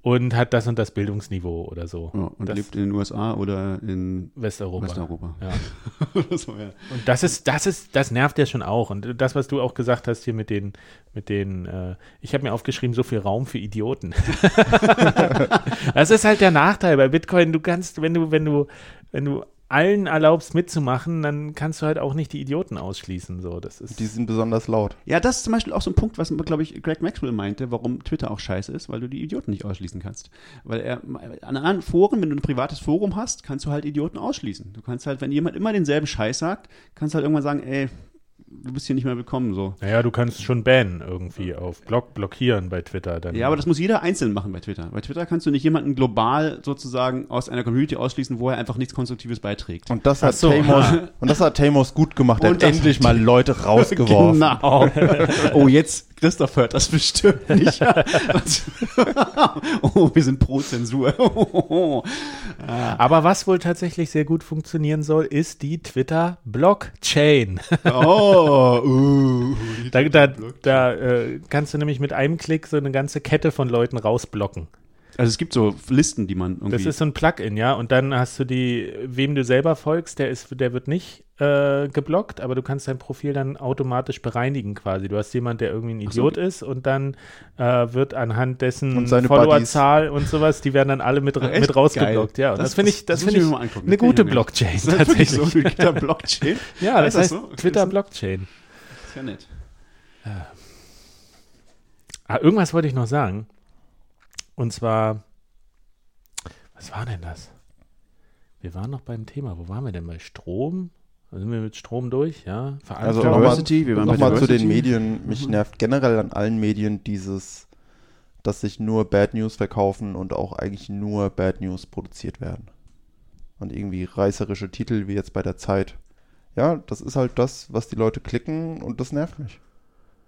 und hat das und das Bildungsniveau oder so. Ja, und das lebt in den USA oder in Westeuropa. Westeuropa. Ja. so, ja. Und das ist, das ist, das nervt ja schon auch. Und das, was du auch gesagt hast hier mit den, mit den, äh, ich habe mir aufgeschrieben, so viel Raum für Idioten. das ist halt der Nachteil bei Bitcoin. Du kannst, wenn du, wenn du, wenn du allen erlaubst mitzumachen, dann kannst du halt auch nicht die Idioten ausschließen. So, das ist. Die sind besonders laut. Ja, das ist zum Beispiel auch so ein Punkt, was, glaube ich, Greg Maxwell meinte, warum Twitter auch scheiße ist, weil du die Idioten nicht ausschließen kannst. Weil er an anderen Foren, wenn du ein privates Forum hast, kannst du halt Idioten ausschließen. Du kannst halt, wenn jemand immer denselben Scheiß sagt, kannst du halt irgendwann sagen, ey, du bist hier nicht mehr willkommen, so. Naja, du kannst schon bannen irgendwie auf Block, blockieren bei Twitter. Dann Ja, aber das muss jeder einzeln machen bei Twitter. Bei Twitter kannst du nicht jemanden global sozusagen aus einer Community ausschließen, wo er einfach nichts Konstruktives beiträgt. Und das hat so. Tamos, und das hat Tamos gut gemacht. Er Und hat endlich mal Leute rausgeworfen. Genau. oh, jetzt, Christoph hört das bestimmt nicht. oh, wir sind pro Zensur. Aber was wohl tatsächlich sehr gut funktionieren soll, ist die Twitter-Blockchain. oh, uh. Da, da, da äh, kannst du nämlich mit einem Klick so eine ganze Kette von Leuten rausblocken. Also es gibt so Listen, die man irgendwie. Das ist so ein Plugin, ja. Und dann hast du die, wem du selber folgst, der ist, der wird nicht äh, geblockt, aber du kannst dein Profil dann automatisch bereinigen quasi. Du hast jemand, der irgendwie ein Ach so. Idiot ist und dann äh, wird anhand dessen Followerzahl und sowas, die werden dann alle mit, Ach, mit rausgeblockt. Geil. Ja, und das, Das- finde ich, das finde ich ich eine Das gute. Blockchain das tatsächlich. so Twitter Blockchain? Ja, das Heißt das heißt so? Okay, Twitter Blockchain. Ist ja nett. Ah, irgendwas wollte ich noch sagen. Und zwar, was war denn das? Wir waren noch beim Thema. Wo waren wir denn? Bei Strom? Sind wir mit Strom durch? Ja. Also nochmal Diversity, wir waren bei noch mal zu Diversity. den Medien. Mich Mhm. nervt generell an allen Medien dieses, dass sich nur Bad News verkaufen und auch eigentlich nur Bad News produziert werden. Und irgendwie reißerische Titel wie jetzt bei der Zeit. Ja, das ist halt das, was die Leute klicken und das nervt mich.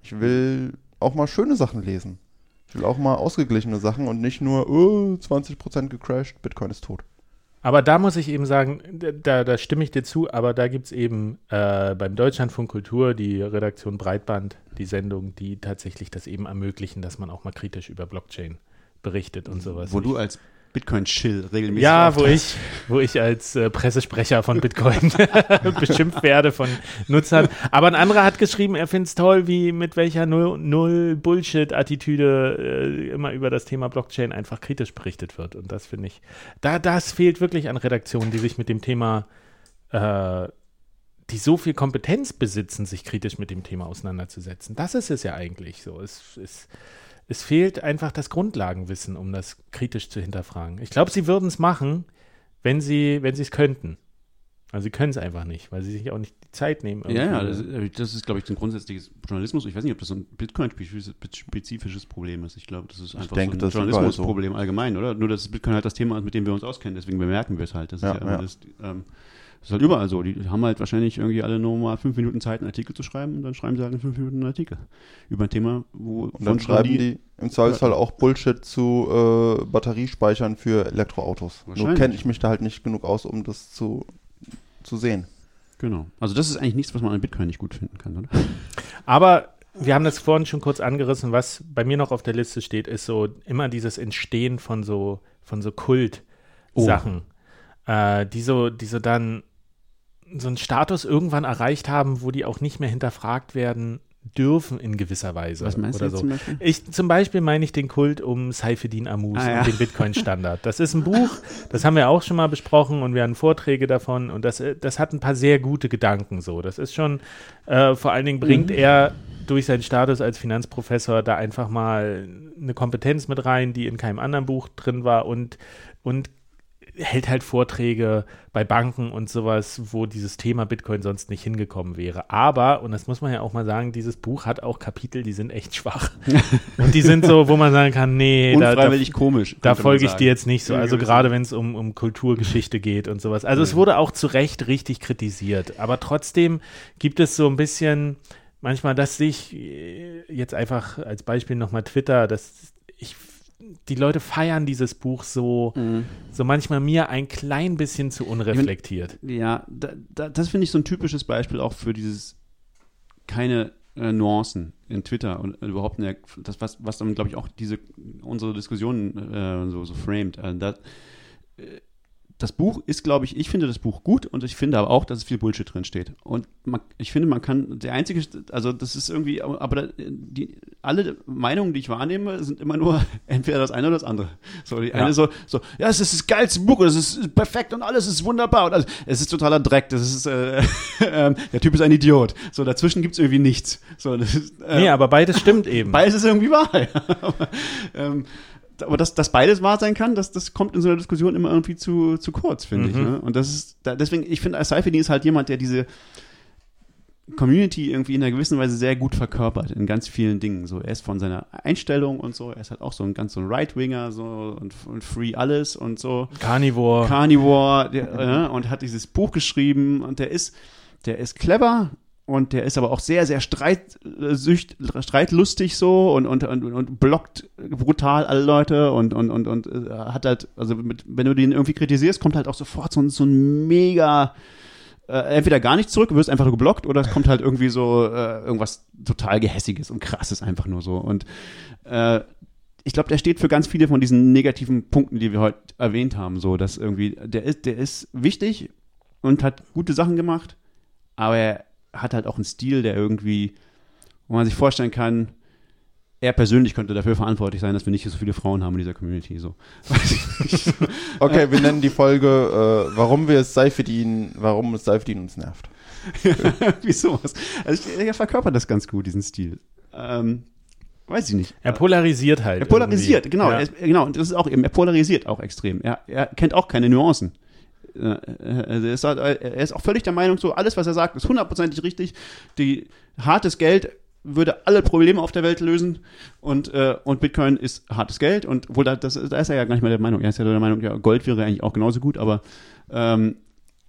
Ich will auch mal schöne Sachen lesen. Ich will auch mal ausgeglichene Sachen und nicht nur, oh, 20% gecrashed, Bitcoin ist tot. Aber da muss ich eben sagen, da, da stimme ich dir zu, aber da gibt es eben äh, beim Deutschlandfunk Kultur die Redaktion Breitband, die Sendung, die tatsächlich das eben ermöglichen, dass man auch mal kritisch über Blockchain berichtet und sowas. Wo du als Bitcoin-Chill regelmäßig ja, wo ich, wo ich als äh, Pressesprecher von Bitcoin beschimpft werde von Nutzern. Aber ein anderer hat geschrieben, er findet es toll, wie mit welcher Null- Null-Bullshit-Attitüde äh, immer über das Thema Blockchain einfach kritisch berichtet wird. Und das finde ich, da, das fehlt wirklich an Redaktionen, die sich mit dem Thema, äh, die so viel Kompetenz besitzen, sich kritisch mit dem Thema auseinanderzusetzen. Das ist es ja eigentlich so. Es ist es fehlt einfach das Grundlagenwissen, um das kritisch zu hinterfragen. Ich glaube, sie würden es machen, wenn sie wenn sie es könnten. Also sie können es einfach nicht, weil sie sich auch nicht die Zeit nehmen. Ja, ja, das das ist, glaube ich, ein grundsätzliches Journalismus. Ich weiß nicht, ob das so ein Bitcoin-spezifisches Problem ist. Ich glaube, das ist einfach denke, so ein Journalismusproblem allgemein, oder? Nur, dass Bitcoin halt das Thema ist, mit dem wir uns auskennen. Deswegen bemerken wir es halt. Das Ja, ist ja, immer ja. das, ähm, das ist halt überall so. Die haben halt wahrscheinlich irgendwie alle nur mal fünf Minuten Zeit, einen Artikel zu schreiben und dann schreiben sie halt in fünf Minuten einen Artikel über ein Thema, wo Und dann schreiben die im Zweifelsfall auch Bullshit zu äh, Batteriespeichern für Elektroautos. Nur Wahrscheinlich. kenne ich mich da halt nicht genug aus, um das zu, zu sehen. Genau. Also das ist eigentlich nichts, was man an Bitcoin nicht gut finden kann, oder? Aber wir haben das vorhin schon kurz angerissen. Was bei mir noch auf der Liste steht, ist so immer dieses Entstehen von so von so Kult-Sachen, äh, die so die so dann so einen Status irgendwann erreicht haben, wo die auch nicht mehr hinterfragt werden dürfen in gewisser Weise. Was meinst du so. zum Beispiel? Ich, zum Beispiel meine ich den Kult um Saifeddin Amus Ah, ja. und den Bitcoin-Standard. Das ist ein Buch, das haben wir auch schon mal besprochen und wir hatten Vorträge davon und das, äh, das hat ein paar sehr gute Gedanken so. Das ist schon, äh, vor allen Dingen bringt er durch seinen Status als Finanzprofessor da einfach mal eine Kompetenz mit rein, die in keinem anderen Buch drin war und, und hält halt Vorträge bei Banken und sowas, wo dieses Thema Bitcoin sonst nicht hingekommen wäre. Aber, und das muss man ja auch mal sagen, dieses Buch hat auch Kapitel, die sind echt schwach. und die sind so, wo man sagen kann, nee, da, da, komisch. da folge ich dir jetzt nicht so. Also gewiss. gerade wenn es um, um Kulturgeschichte geht und sowas. Also es wurde auch zu Recht richtig kritisiert. Aber trotzdem gibt es so ein bisschen, manchmal, dass sich äh, jetzt einfach als Beispiel nochmal Twitter, dass ich die Leute feiern dieses Buch so, Mhm. so manchmal mir ein klein bisschen zu unreflektiert. Ja, da, da, das finde ich so ein typisches Beispiel auch für dieses keine äh, Nuancen in Twitter und äh, überhaupt der, das, was, was dann, glaube ich, auch diese unsere Diskussion äh, so, so framed. Äh, da, äh, das Buch ist, glaube ich, ich finde das Buch gut und ich finde aber auch, dass es viel Bullshit drin steht. Und man, ich finde, man kann, der einzige, also das ist irgendwie, aber die, alle Meinungen, die ich wahrnehme, sind immer nur entweder das eine oder das andere. So, die Ja. eine so, so, ja, es ist das geilste Buch und es ist perfekt und alles ist wunderbar und alles, es ist totaler Dreck, das ist, äh, ähm, der Typ ist ein Idiot. So, dazwischen gibt es irgendwie nichts. So, das ist, äh, Nee, aber beides stimmt eben. Beides ist irgendwie wahr. ähm, aber dass, dass beides wahr sein kann, das, das kommt in so einer Diskussion immer irgendwie zu, zu kurz, finde ich. Mhm. Ne? Und das ist, da, deswegen, ich finde, Seifertin ist halt jemand, der diese Community irgendwie in einer gewissen Weise sehr gut verkörpert in ganz vielen Dingen. So, er ist von seiner Einstellung und so, er ist halt auch so ein ganz so ein Right-Winger so und, und Free alles und so. Carnivore. Carnivore der, äh, und hat dieses Buch geschrieben und der ist, der ist clever und der ist aber auch sehr, sehr streitsücht, streitlustig so und, und, und, und blockt brutal alle Leute und, und, und, und äh, hat halt, also mit, wenn du den irgendwie kritisierst, kommt halt auch sofort so, ein- so ein mega äh, entweder gar nicht zurück, wirst einfach nur geblockt, oder es kommt halt irgendwie so äh, irgendwas total Gehässiges und krasses einfach nur so. Und äh, ich glaube, der steht für ganz viele von diesen negativen Punkten, die wir heute erwähnt haben. So, dass irgendwie, der ist, der ist wichtig und hat gute Sachen gemacht, aber er hat halt auch einen Stil, der irgendwie, wo man sich vorstellen kann, er persönlich könnte dafür verantwortlich sein, dass wir nicht so viele Frauen haben in dieser Community. So. Weiß ich nicht. Okay, wir nennen die Folge, äh, warum wir es Seifedin, warum es Seifedin uns nervt. Wie sowas. Also er verkörpert das ganz gut, diesen Stil. Ähm, weiß ich nicht. Er polarisiert halt. Er polarisiert, irgendwie. genau. Ja. Er genau, und das ist auch eben, er polarisiert auch extrem. Er, er kennt auch keine Nuancen. Äh, Er ist, er ist auch völlig der Meinung, so alles, was er sagt, ist hundertprozentig richtig. Die hartes Geld würde alle Probleme auf der Welt lösen und, äh, und Bitcoin ist hartes Geld und wohl da, das, da ist er ja gar nicht mehr der Meinung. Er ist ja der Meinung, ja, Gold wäre eigentlich auch genauso gut, aber ähm,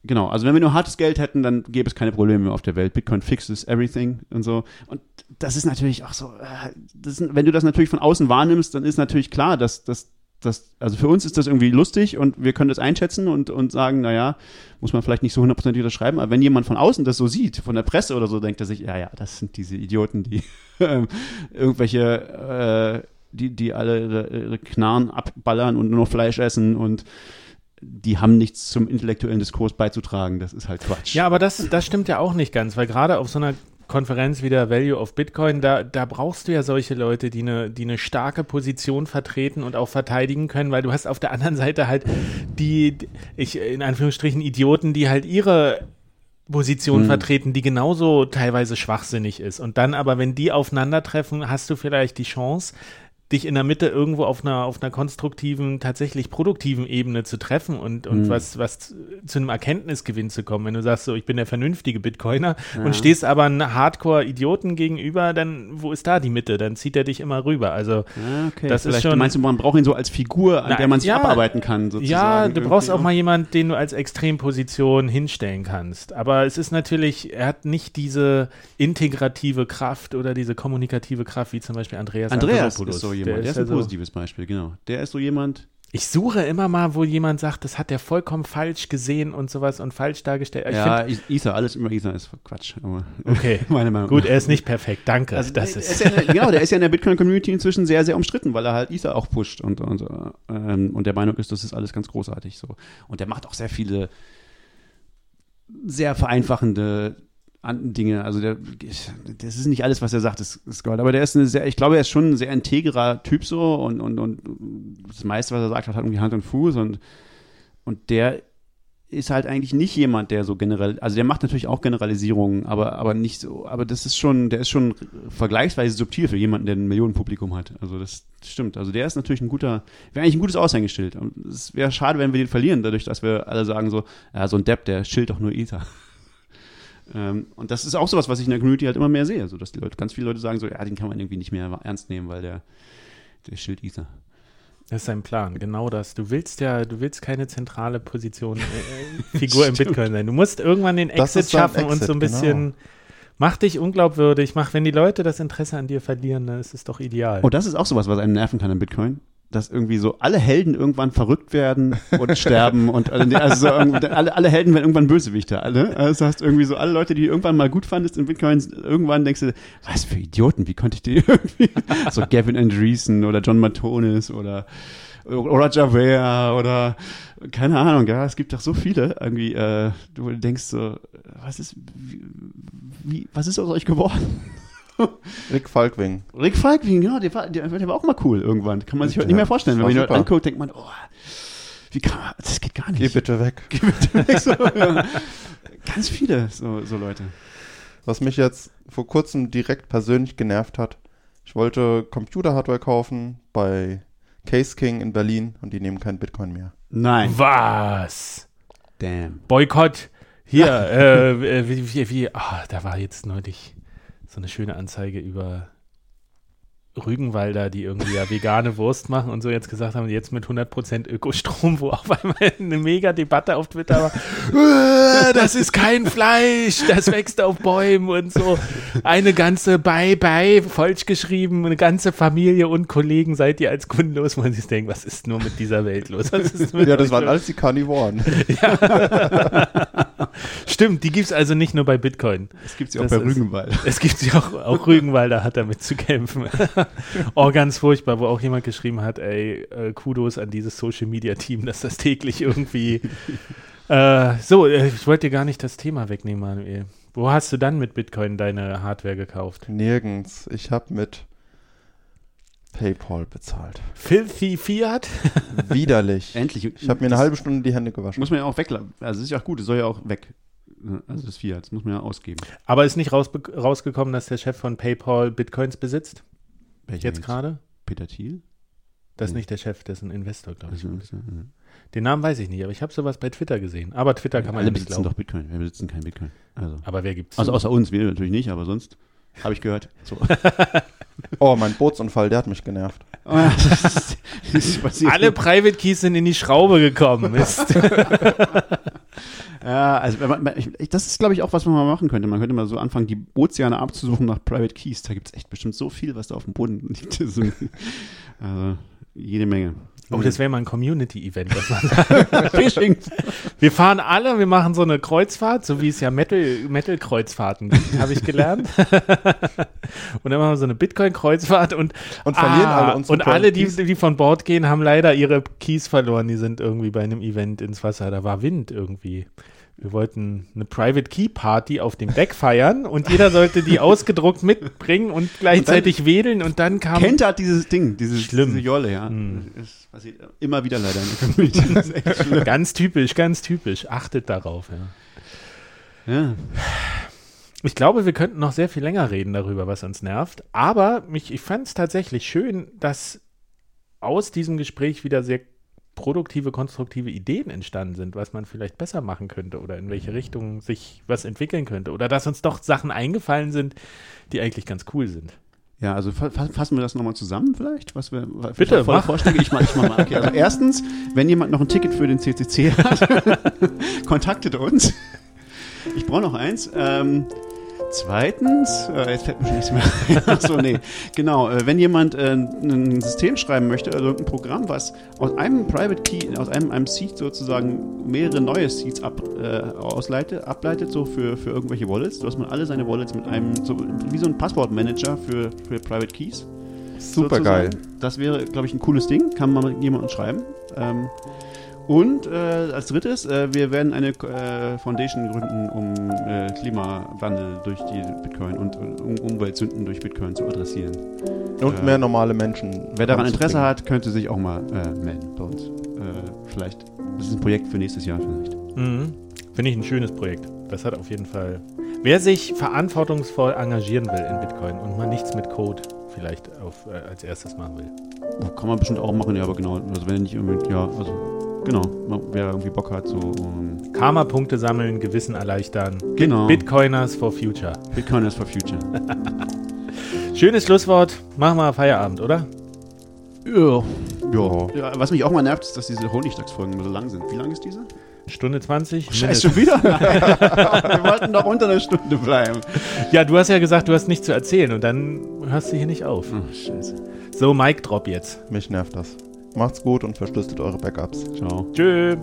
genau, also wenn wir nur hartes Geld hätten, dann gäbe es keine Probleme mehr auf der Welt. Bitcoin fixes everything und so. Und das ist natürlich auch so, äh, das wenn du das natürlich von außen wahrnimmst, dann ist natürlich klar, dass dass das, also für uns ist das irgendwie lustig und wir können das einschätzen und, und sagen, naja, muss man vielleicht nicht so hundertprozentig unterschreiben, aber wenn jemand von außen das so sieht, von der Presse oder so, denkt er sich, ja, ja, das sind diese Idioten, die ähm, irgendwelche, äh, die, die alle ihre, ihre Knarren abballern und nur noch Fleisch essen und die haben nichts zum intellektuellen Diskurs beizutragen. Das ist halt Quatsch. Ja, aber das, das stimmt ja auch nicht ganz, weil gerade auf so einer Konferenz wie der Value of Bitcoin, da, da brauchst du ja solche Leute, die eine, die eine starke Position vertreten und auch verteidigen können, weil du hast auf der anderen Seite halt die, ich, in Anführungsstrichen Idioten, die halt ihre Position vertreten, die genauso teilweise schwachsinnig ist. Und dann aber, wenn die aufeinandertreffen, hast du vielleicht die Chance, dich in der Mitte irgendwo auf einer, auf einer konstruktiven, tatsächlich produktiven Ebene zu treffen und, und was, was zu einem Erkenntnisgewinn zu kommen. Wenn du sagst, so, ich bin der vernünftige Bitcoiner und stehst aber einem Hardcore-Idioten gegenüber, dann, wo ist da die Mitte? Dann zieht er dich immer rüber. Also, Ah, okay. das ist Vielleicht schon- meinst du, man braucht ihn so als Figur, an Na, der man sich ja, abarbeiten kann. Sozusagen. ja, du brauchst auch mal jemanden, den du als Extremposition hinstellen kannst. Aber es ist natürlich, er hat nicht diese integrative Kraft oder diese kommunikative Kraft, wie zum Beispiel Andreas Andreas Antonopoulos. ist so jemand. Der, ist ja ein so- positives Beispiel, genau. Der ist so jemand. Ich suche immer mal, wo jemand sagt, das hat er vollkommen falsch gesehen und sowas und falsch dargestellt. Ich ja, find, Ether, alles über Ether ist Quatsch. Okay, meine Meinung. gut, er ist nicht perfekt, danke. Also, das der ist, ist ja, der- genau, der ist ja in der Bitcoin-Community inzwischen sehr, sehr umstritten, weil er halt Ether auch pusht und, und, ähm, und der Meinung ist, das ist alles ganz großartig so. Und der macht auch sehr viele sehr vereinfachende an- Dinge. Also der, das ist nicht alles, was er sagt, ist, ist Gold. Aber der ist eine sehr, ich glaube, er ist schon ein sehr integrer Typ so und, und, und das meiste, was er sagt, hat irgendwie Hand und Fuß und, und der ist halt eigentlich nicht jemand, der so generell, also der macht natürlich auch Generalisierungen, aber, aber nicht so, aber das ist schon, der ist schon vergleichsweise subtil für jemanden, der ein Millionenpublikum hat. Also das stimmt. Also der ist natürlich ein guter, wäre eigentlich ein gutes Aushängeschild. Und es wäre schade, wenn wir den verlieren, dadurch, dass wir alle sagen so, ja, so ein Depp, der schild doch nur Ether. Ähm, und das ist auch sowas, was ich in der Community halt immer mehr sehe, so dass die Leute, ganz viele Leute sagen so, ja, den kann man irgendwie nicht mehr ernst nehmen, weil der, der schild Ether. das ist sein Plan, genau das. Du willst ja, du willst keine zentrale Position, äh, Figur im. Bitcoin sein. Du musst irgendwann den Exit schaffen und Exit, so ein bisschen, genau. mach dich unglaubwürdig, mach, wenn die Leute das Interesse an dir verlieren, dann ist es doch ideal. Oh, das ist auch sowas, was einen nerven kann im Bitcoin. Dass irgendwie so alle Helden irgendwann verrückt werden und sterben und alle, also so alle, alle Helden werden irgendwann Bösewichte, alle. Also heißt irgendwie so alle Leute, die irgendwann mal gut fandest in Bitcoin, irgendwann denkst du, was für Idioten, wie konnte ich die irgendwie, so Gavin Andreessen oder John Matonis oder oder Javert oder keine Ahnung, ja, es gibt doch so viele irgendwie, äh, du denkst so, was ist, wie, wie, was ist aus euch geworden? Rick Falkwing. Rick Falkwing, genau, der war, der, der war auch mal cool irgendwann. Kann man sich heute nicht Ja, mehr vorstellen. Wenn man ihn heute anguckt, denkt man, oh, wie kann man, das geht gar nicht. Geh bitte weg. so, ja. Ganz viele so, so Leute. Was mich jetzt vor kurzem direkt persönlich genervt hat, ich wollte Computer-Hardware kaufen bei Case King in Berlin und die nehmen keinen Bitcoin mehr. Nein. Was? Damn. Boykott. Hier, äh, äh, wie, wie, wie, ah, da war jetzt neulich so eine schöne Anzeige über Rügenwalder, die irgendwie ja vegane Wurst machen und so jetzt gesagt haben, jetzt mit 100% Ökostrom, wo auf einmal eine mega Debatte auf Twitter war, "Äh, das ist kein Fleisch, das wächst auf Bäumen und so. Eine ganze Bye-Bye, falsch geschrieben, eine ganze Familie und Kollegen seid ihr als Kunden los, wo man sich denkt, was ist nur mit dieser Welt los? Ja, das waren los? alles die Karnivoren. Stimmt, die gibt es also nicht nur bei Bitcoin. Das gibt's ja auch Das bei ist- Rügenwald. Es gibt sie auch, auch Rügenwalder hat damit zu kämpfen. Oh, ganz furchtbar, wo auch jemand geschrieben hat, ey, äh, Kudos an dieses Social Media Team, dass das täglich irgendwie. äh, so, äh, ich wollte dir gar nicht das Thema wegnehmen, Manuel. Wo hast du dann mit Bitcoin deine Hardware gekauft? Nirgends. Ich habe mit PayPal bezahlt. Filthy Fiat? Widerlich. Endlich. Ich habe mir eine halbe Stunde die Hände gewaschen. Muss man ja auch weglassen. Also, ist ja auch gut, das soll ja auch weg. Also, das Fiat, das muss man ja ausgeben. Aber ist nicht rausbe- rausgekommen, dass der Chef von PayPal Bitcoins besitzt? Welcher Jetzt gerade? Peter Thiel? Das ist nicht der Chef, das ist ein Investor, glaube ich. Also. Den Namen weiß ich nicht, aber ich habe sowas bei Twitter gesehen. Aber Twitter kann man Alle nicht besitzen glauben. doch Bitcoin. Wir besitzen kein Bitcoin. Also, Aber wer gibt's? also außer uns, wir natürlich nicht, aber sonst habe ich gehört. So. Oh, mein Bootsunfall, der hat mich genervt. das ist passiert. Alle Private Keys sind in die Schraube gekommen. Mist. Ja, also man, ich, das ist, glaube ich, auch, was man mal machen könnte. Man könnte mal so anfangen, die Ozeane abzusuchen nach Private Keys. Da gibt es echt bestimmt so viel, was da auf dem Boden liegt. So, also jede Menge. Oh, das wäre mal ein Community-Event. dass man sagt, Phishing. Wir fahren alle, wir machen so eine Kreuzfahrt, so wie es ja Metal- Metal-Kreuzfahrten gibt, habe ich gelernt. und dann machen wir so eine Bitcoin-Kreuzfahrt und, Und verlieren alle unsere Und alle, die, die von Bord gehen, haben leider ihre Keys verloren. Die sind irgendwie bei einem Event ins Wasser. Da war Wind irgendwie. Wir wollten eine Private Key Party auf dem Deck feiern und jeder sollte die ausgedruckt mitbringen und gleichzeitig wedeln und dann kam Kent hat dieses Ding, dieses, Schlimm. diese Jolle, ja. Hm. Das passiert immer wieder leider in. Das ist echt schlimm. ganz typisch, ganz typisch. Achtet darauf, ja. Ja. Ich glaube, wir könnten noch sehr viel länger reden darüber, was uns nervt. Aber mich, ich fand es tatsächlich schön, dass aus diesem Gespräch wieder sehr produktive, konstruktive Ideen entstanden sind, was man vielleicht besser machen könnte oder in welche Richtung sich was entwickeln könnte. Oder dass uns doch Sachen eingefallen sind, die eigentlich ganz cool sind. Ja, also fa fa- fassen wir das nochmal zusammen vielleicht, was wir was Bitte, mach. Vorschläge. Ich mach, ich mach mal. Okay, also erstens, wenn jemand noch ein Ticket für den CCC hat, kontaktet uns. Ich brauche noch eins. Ähm, zweitens, äh, jetzt fällt mir schon nichts mehr. Achso, nee. Genau, äh, wenn jemand äh, ein System schreiben möchte, also ein Programm, was aus einem Private Key, aus einem, einem Seed sozusagen mehrere neue Seeds ab, äh, ausleitet, ableitet, so für, für irgendwelche Wallets, dass man alle seine Wallets mit einem, so, wie so ein Passwortmanager für, für Private Keys. Super geil. sozusagen. Das wäre, glaube ich, ein cooles Ding. Kann man mit jemandem schreiben. Ähm, und äh, als drittes, äh, wir werden eine äh, Foundation gründen, um äh, Klimawandel durch die Bitcoin und äh, um Umweltsünden durch Bitcoin zu adressieren. Und Äh, mehr normale Menschen. Wer daran Interesse hat, könnte sich auch mal äh, melden bei uns. Äh, vielleicht. Das ist ein Projekt für nächstes Jahr vielleicht. Mhm. Finde ich ein schönes Projekt. Das hat auf jeden Fall. Wer sich verantwortungsvoll engagieren will in Bitcoin und mal nichts mit Code vielleicht auf, äh, als erstes machen will. Kann man bestimmt auch machen, ja, aber genau. Also wenn nicht irgendwie, ja, also genau, wer irgendwie Bock hat, so um, Karma-Punkte sammeln, Gewissen erleichtern. Genau. Bitcoiners for Future. Bitcoin is for Future. Schönes Schlusswort. Machen wir Feierabend, oder? Ja. Ja. Ja, was mich auch mal nervt, ist, dass diese Honigtagsfolgen immer so lang sind. Wie lang ist diese? Stunde 20? Scheiße, schon wieder? Wir wollten doch unter einer Stunde bleiben. Ja, du hast ja gesagt, du hast nichts zu erzählen und dann hörst du hier nicht auf. Oh, scheiße. So, Mic Drop jetzt. Mich nervt das. Macht's gut und verschlüsselt eure Backups. Ciao. Tschö.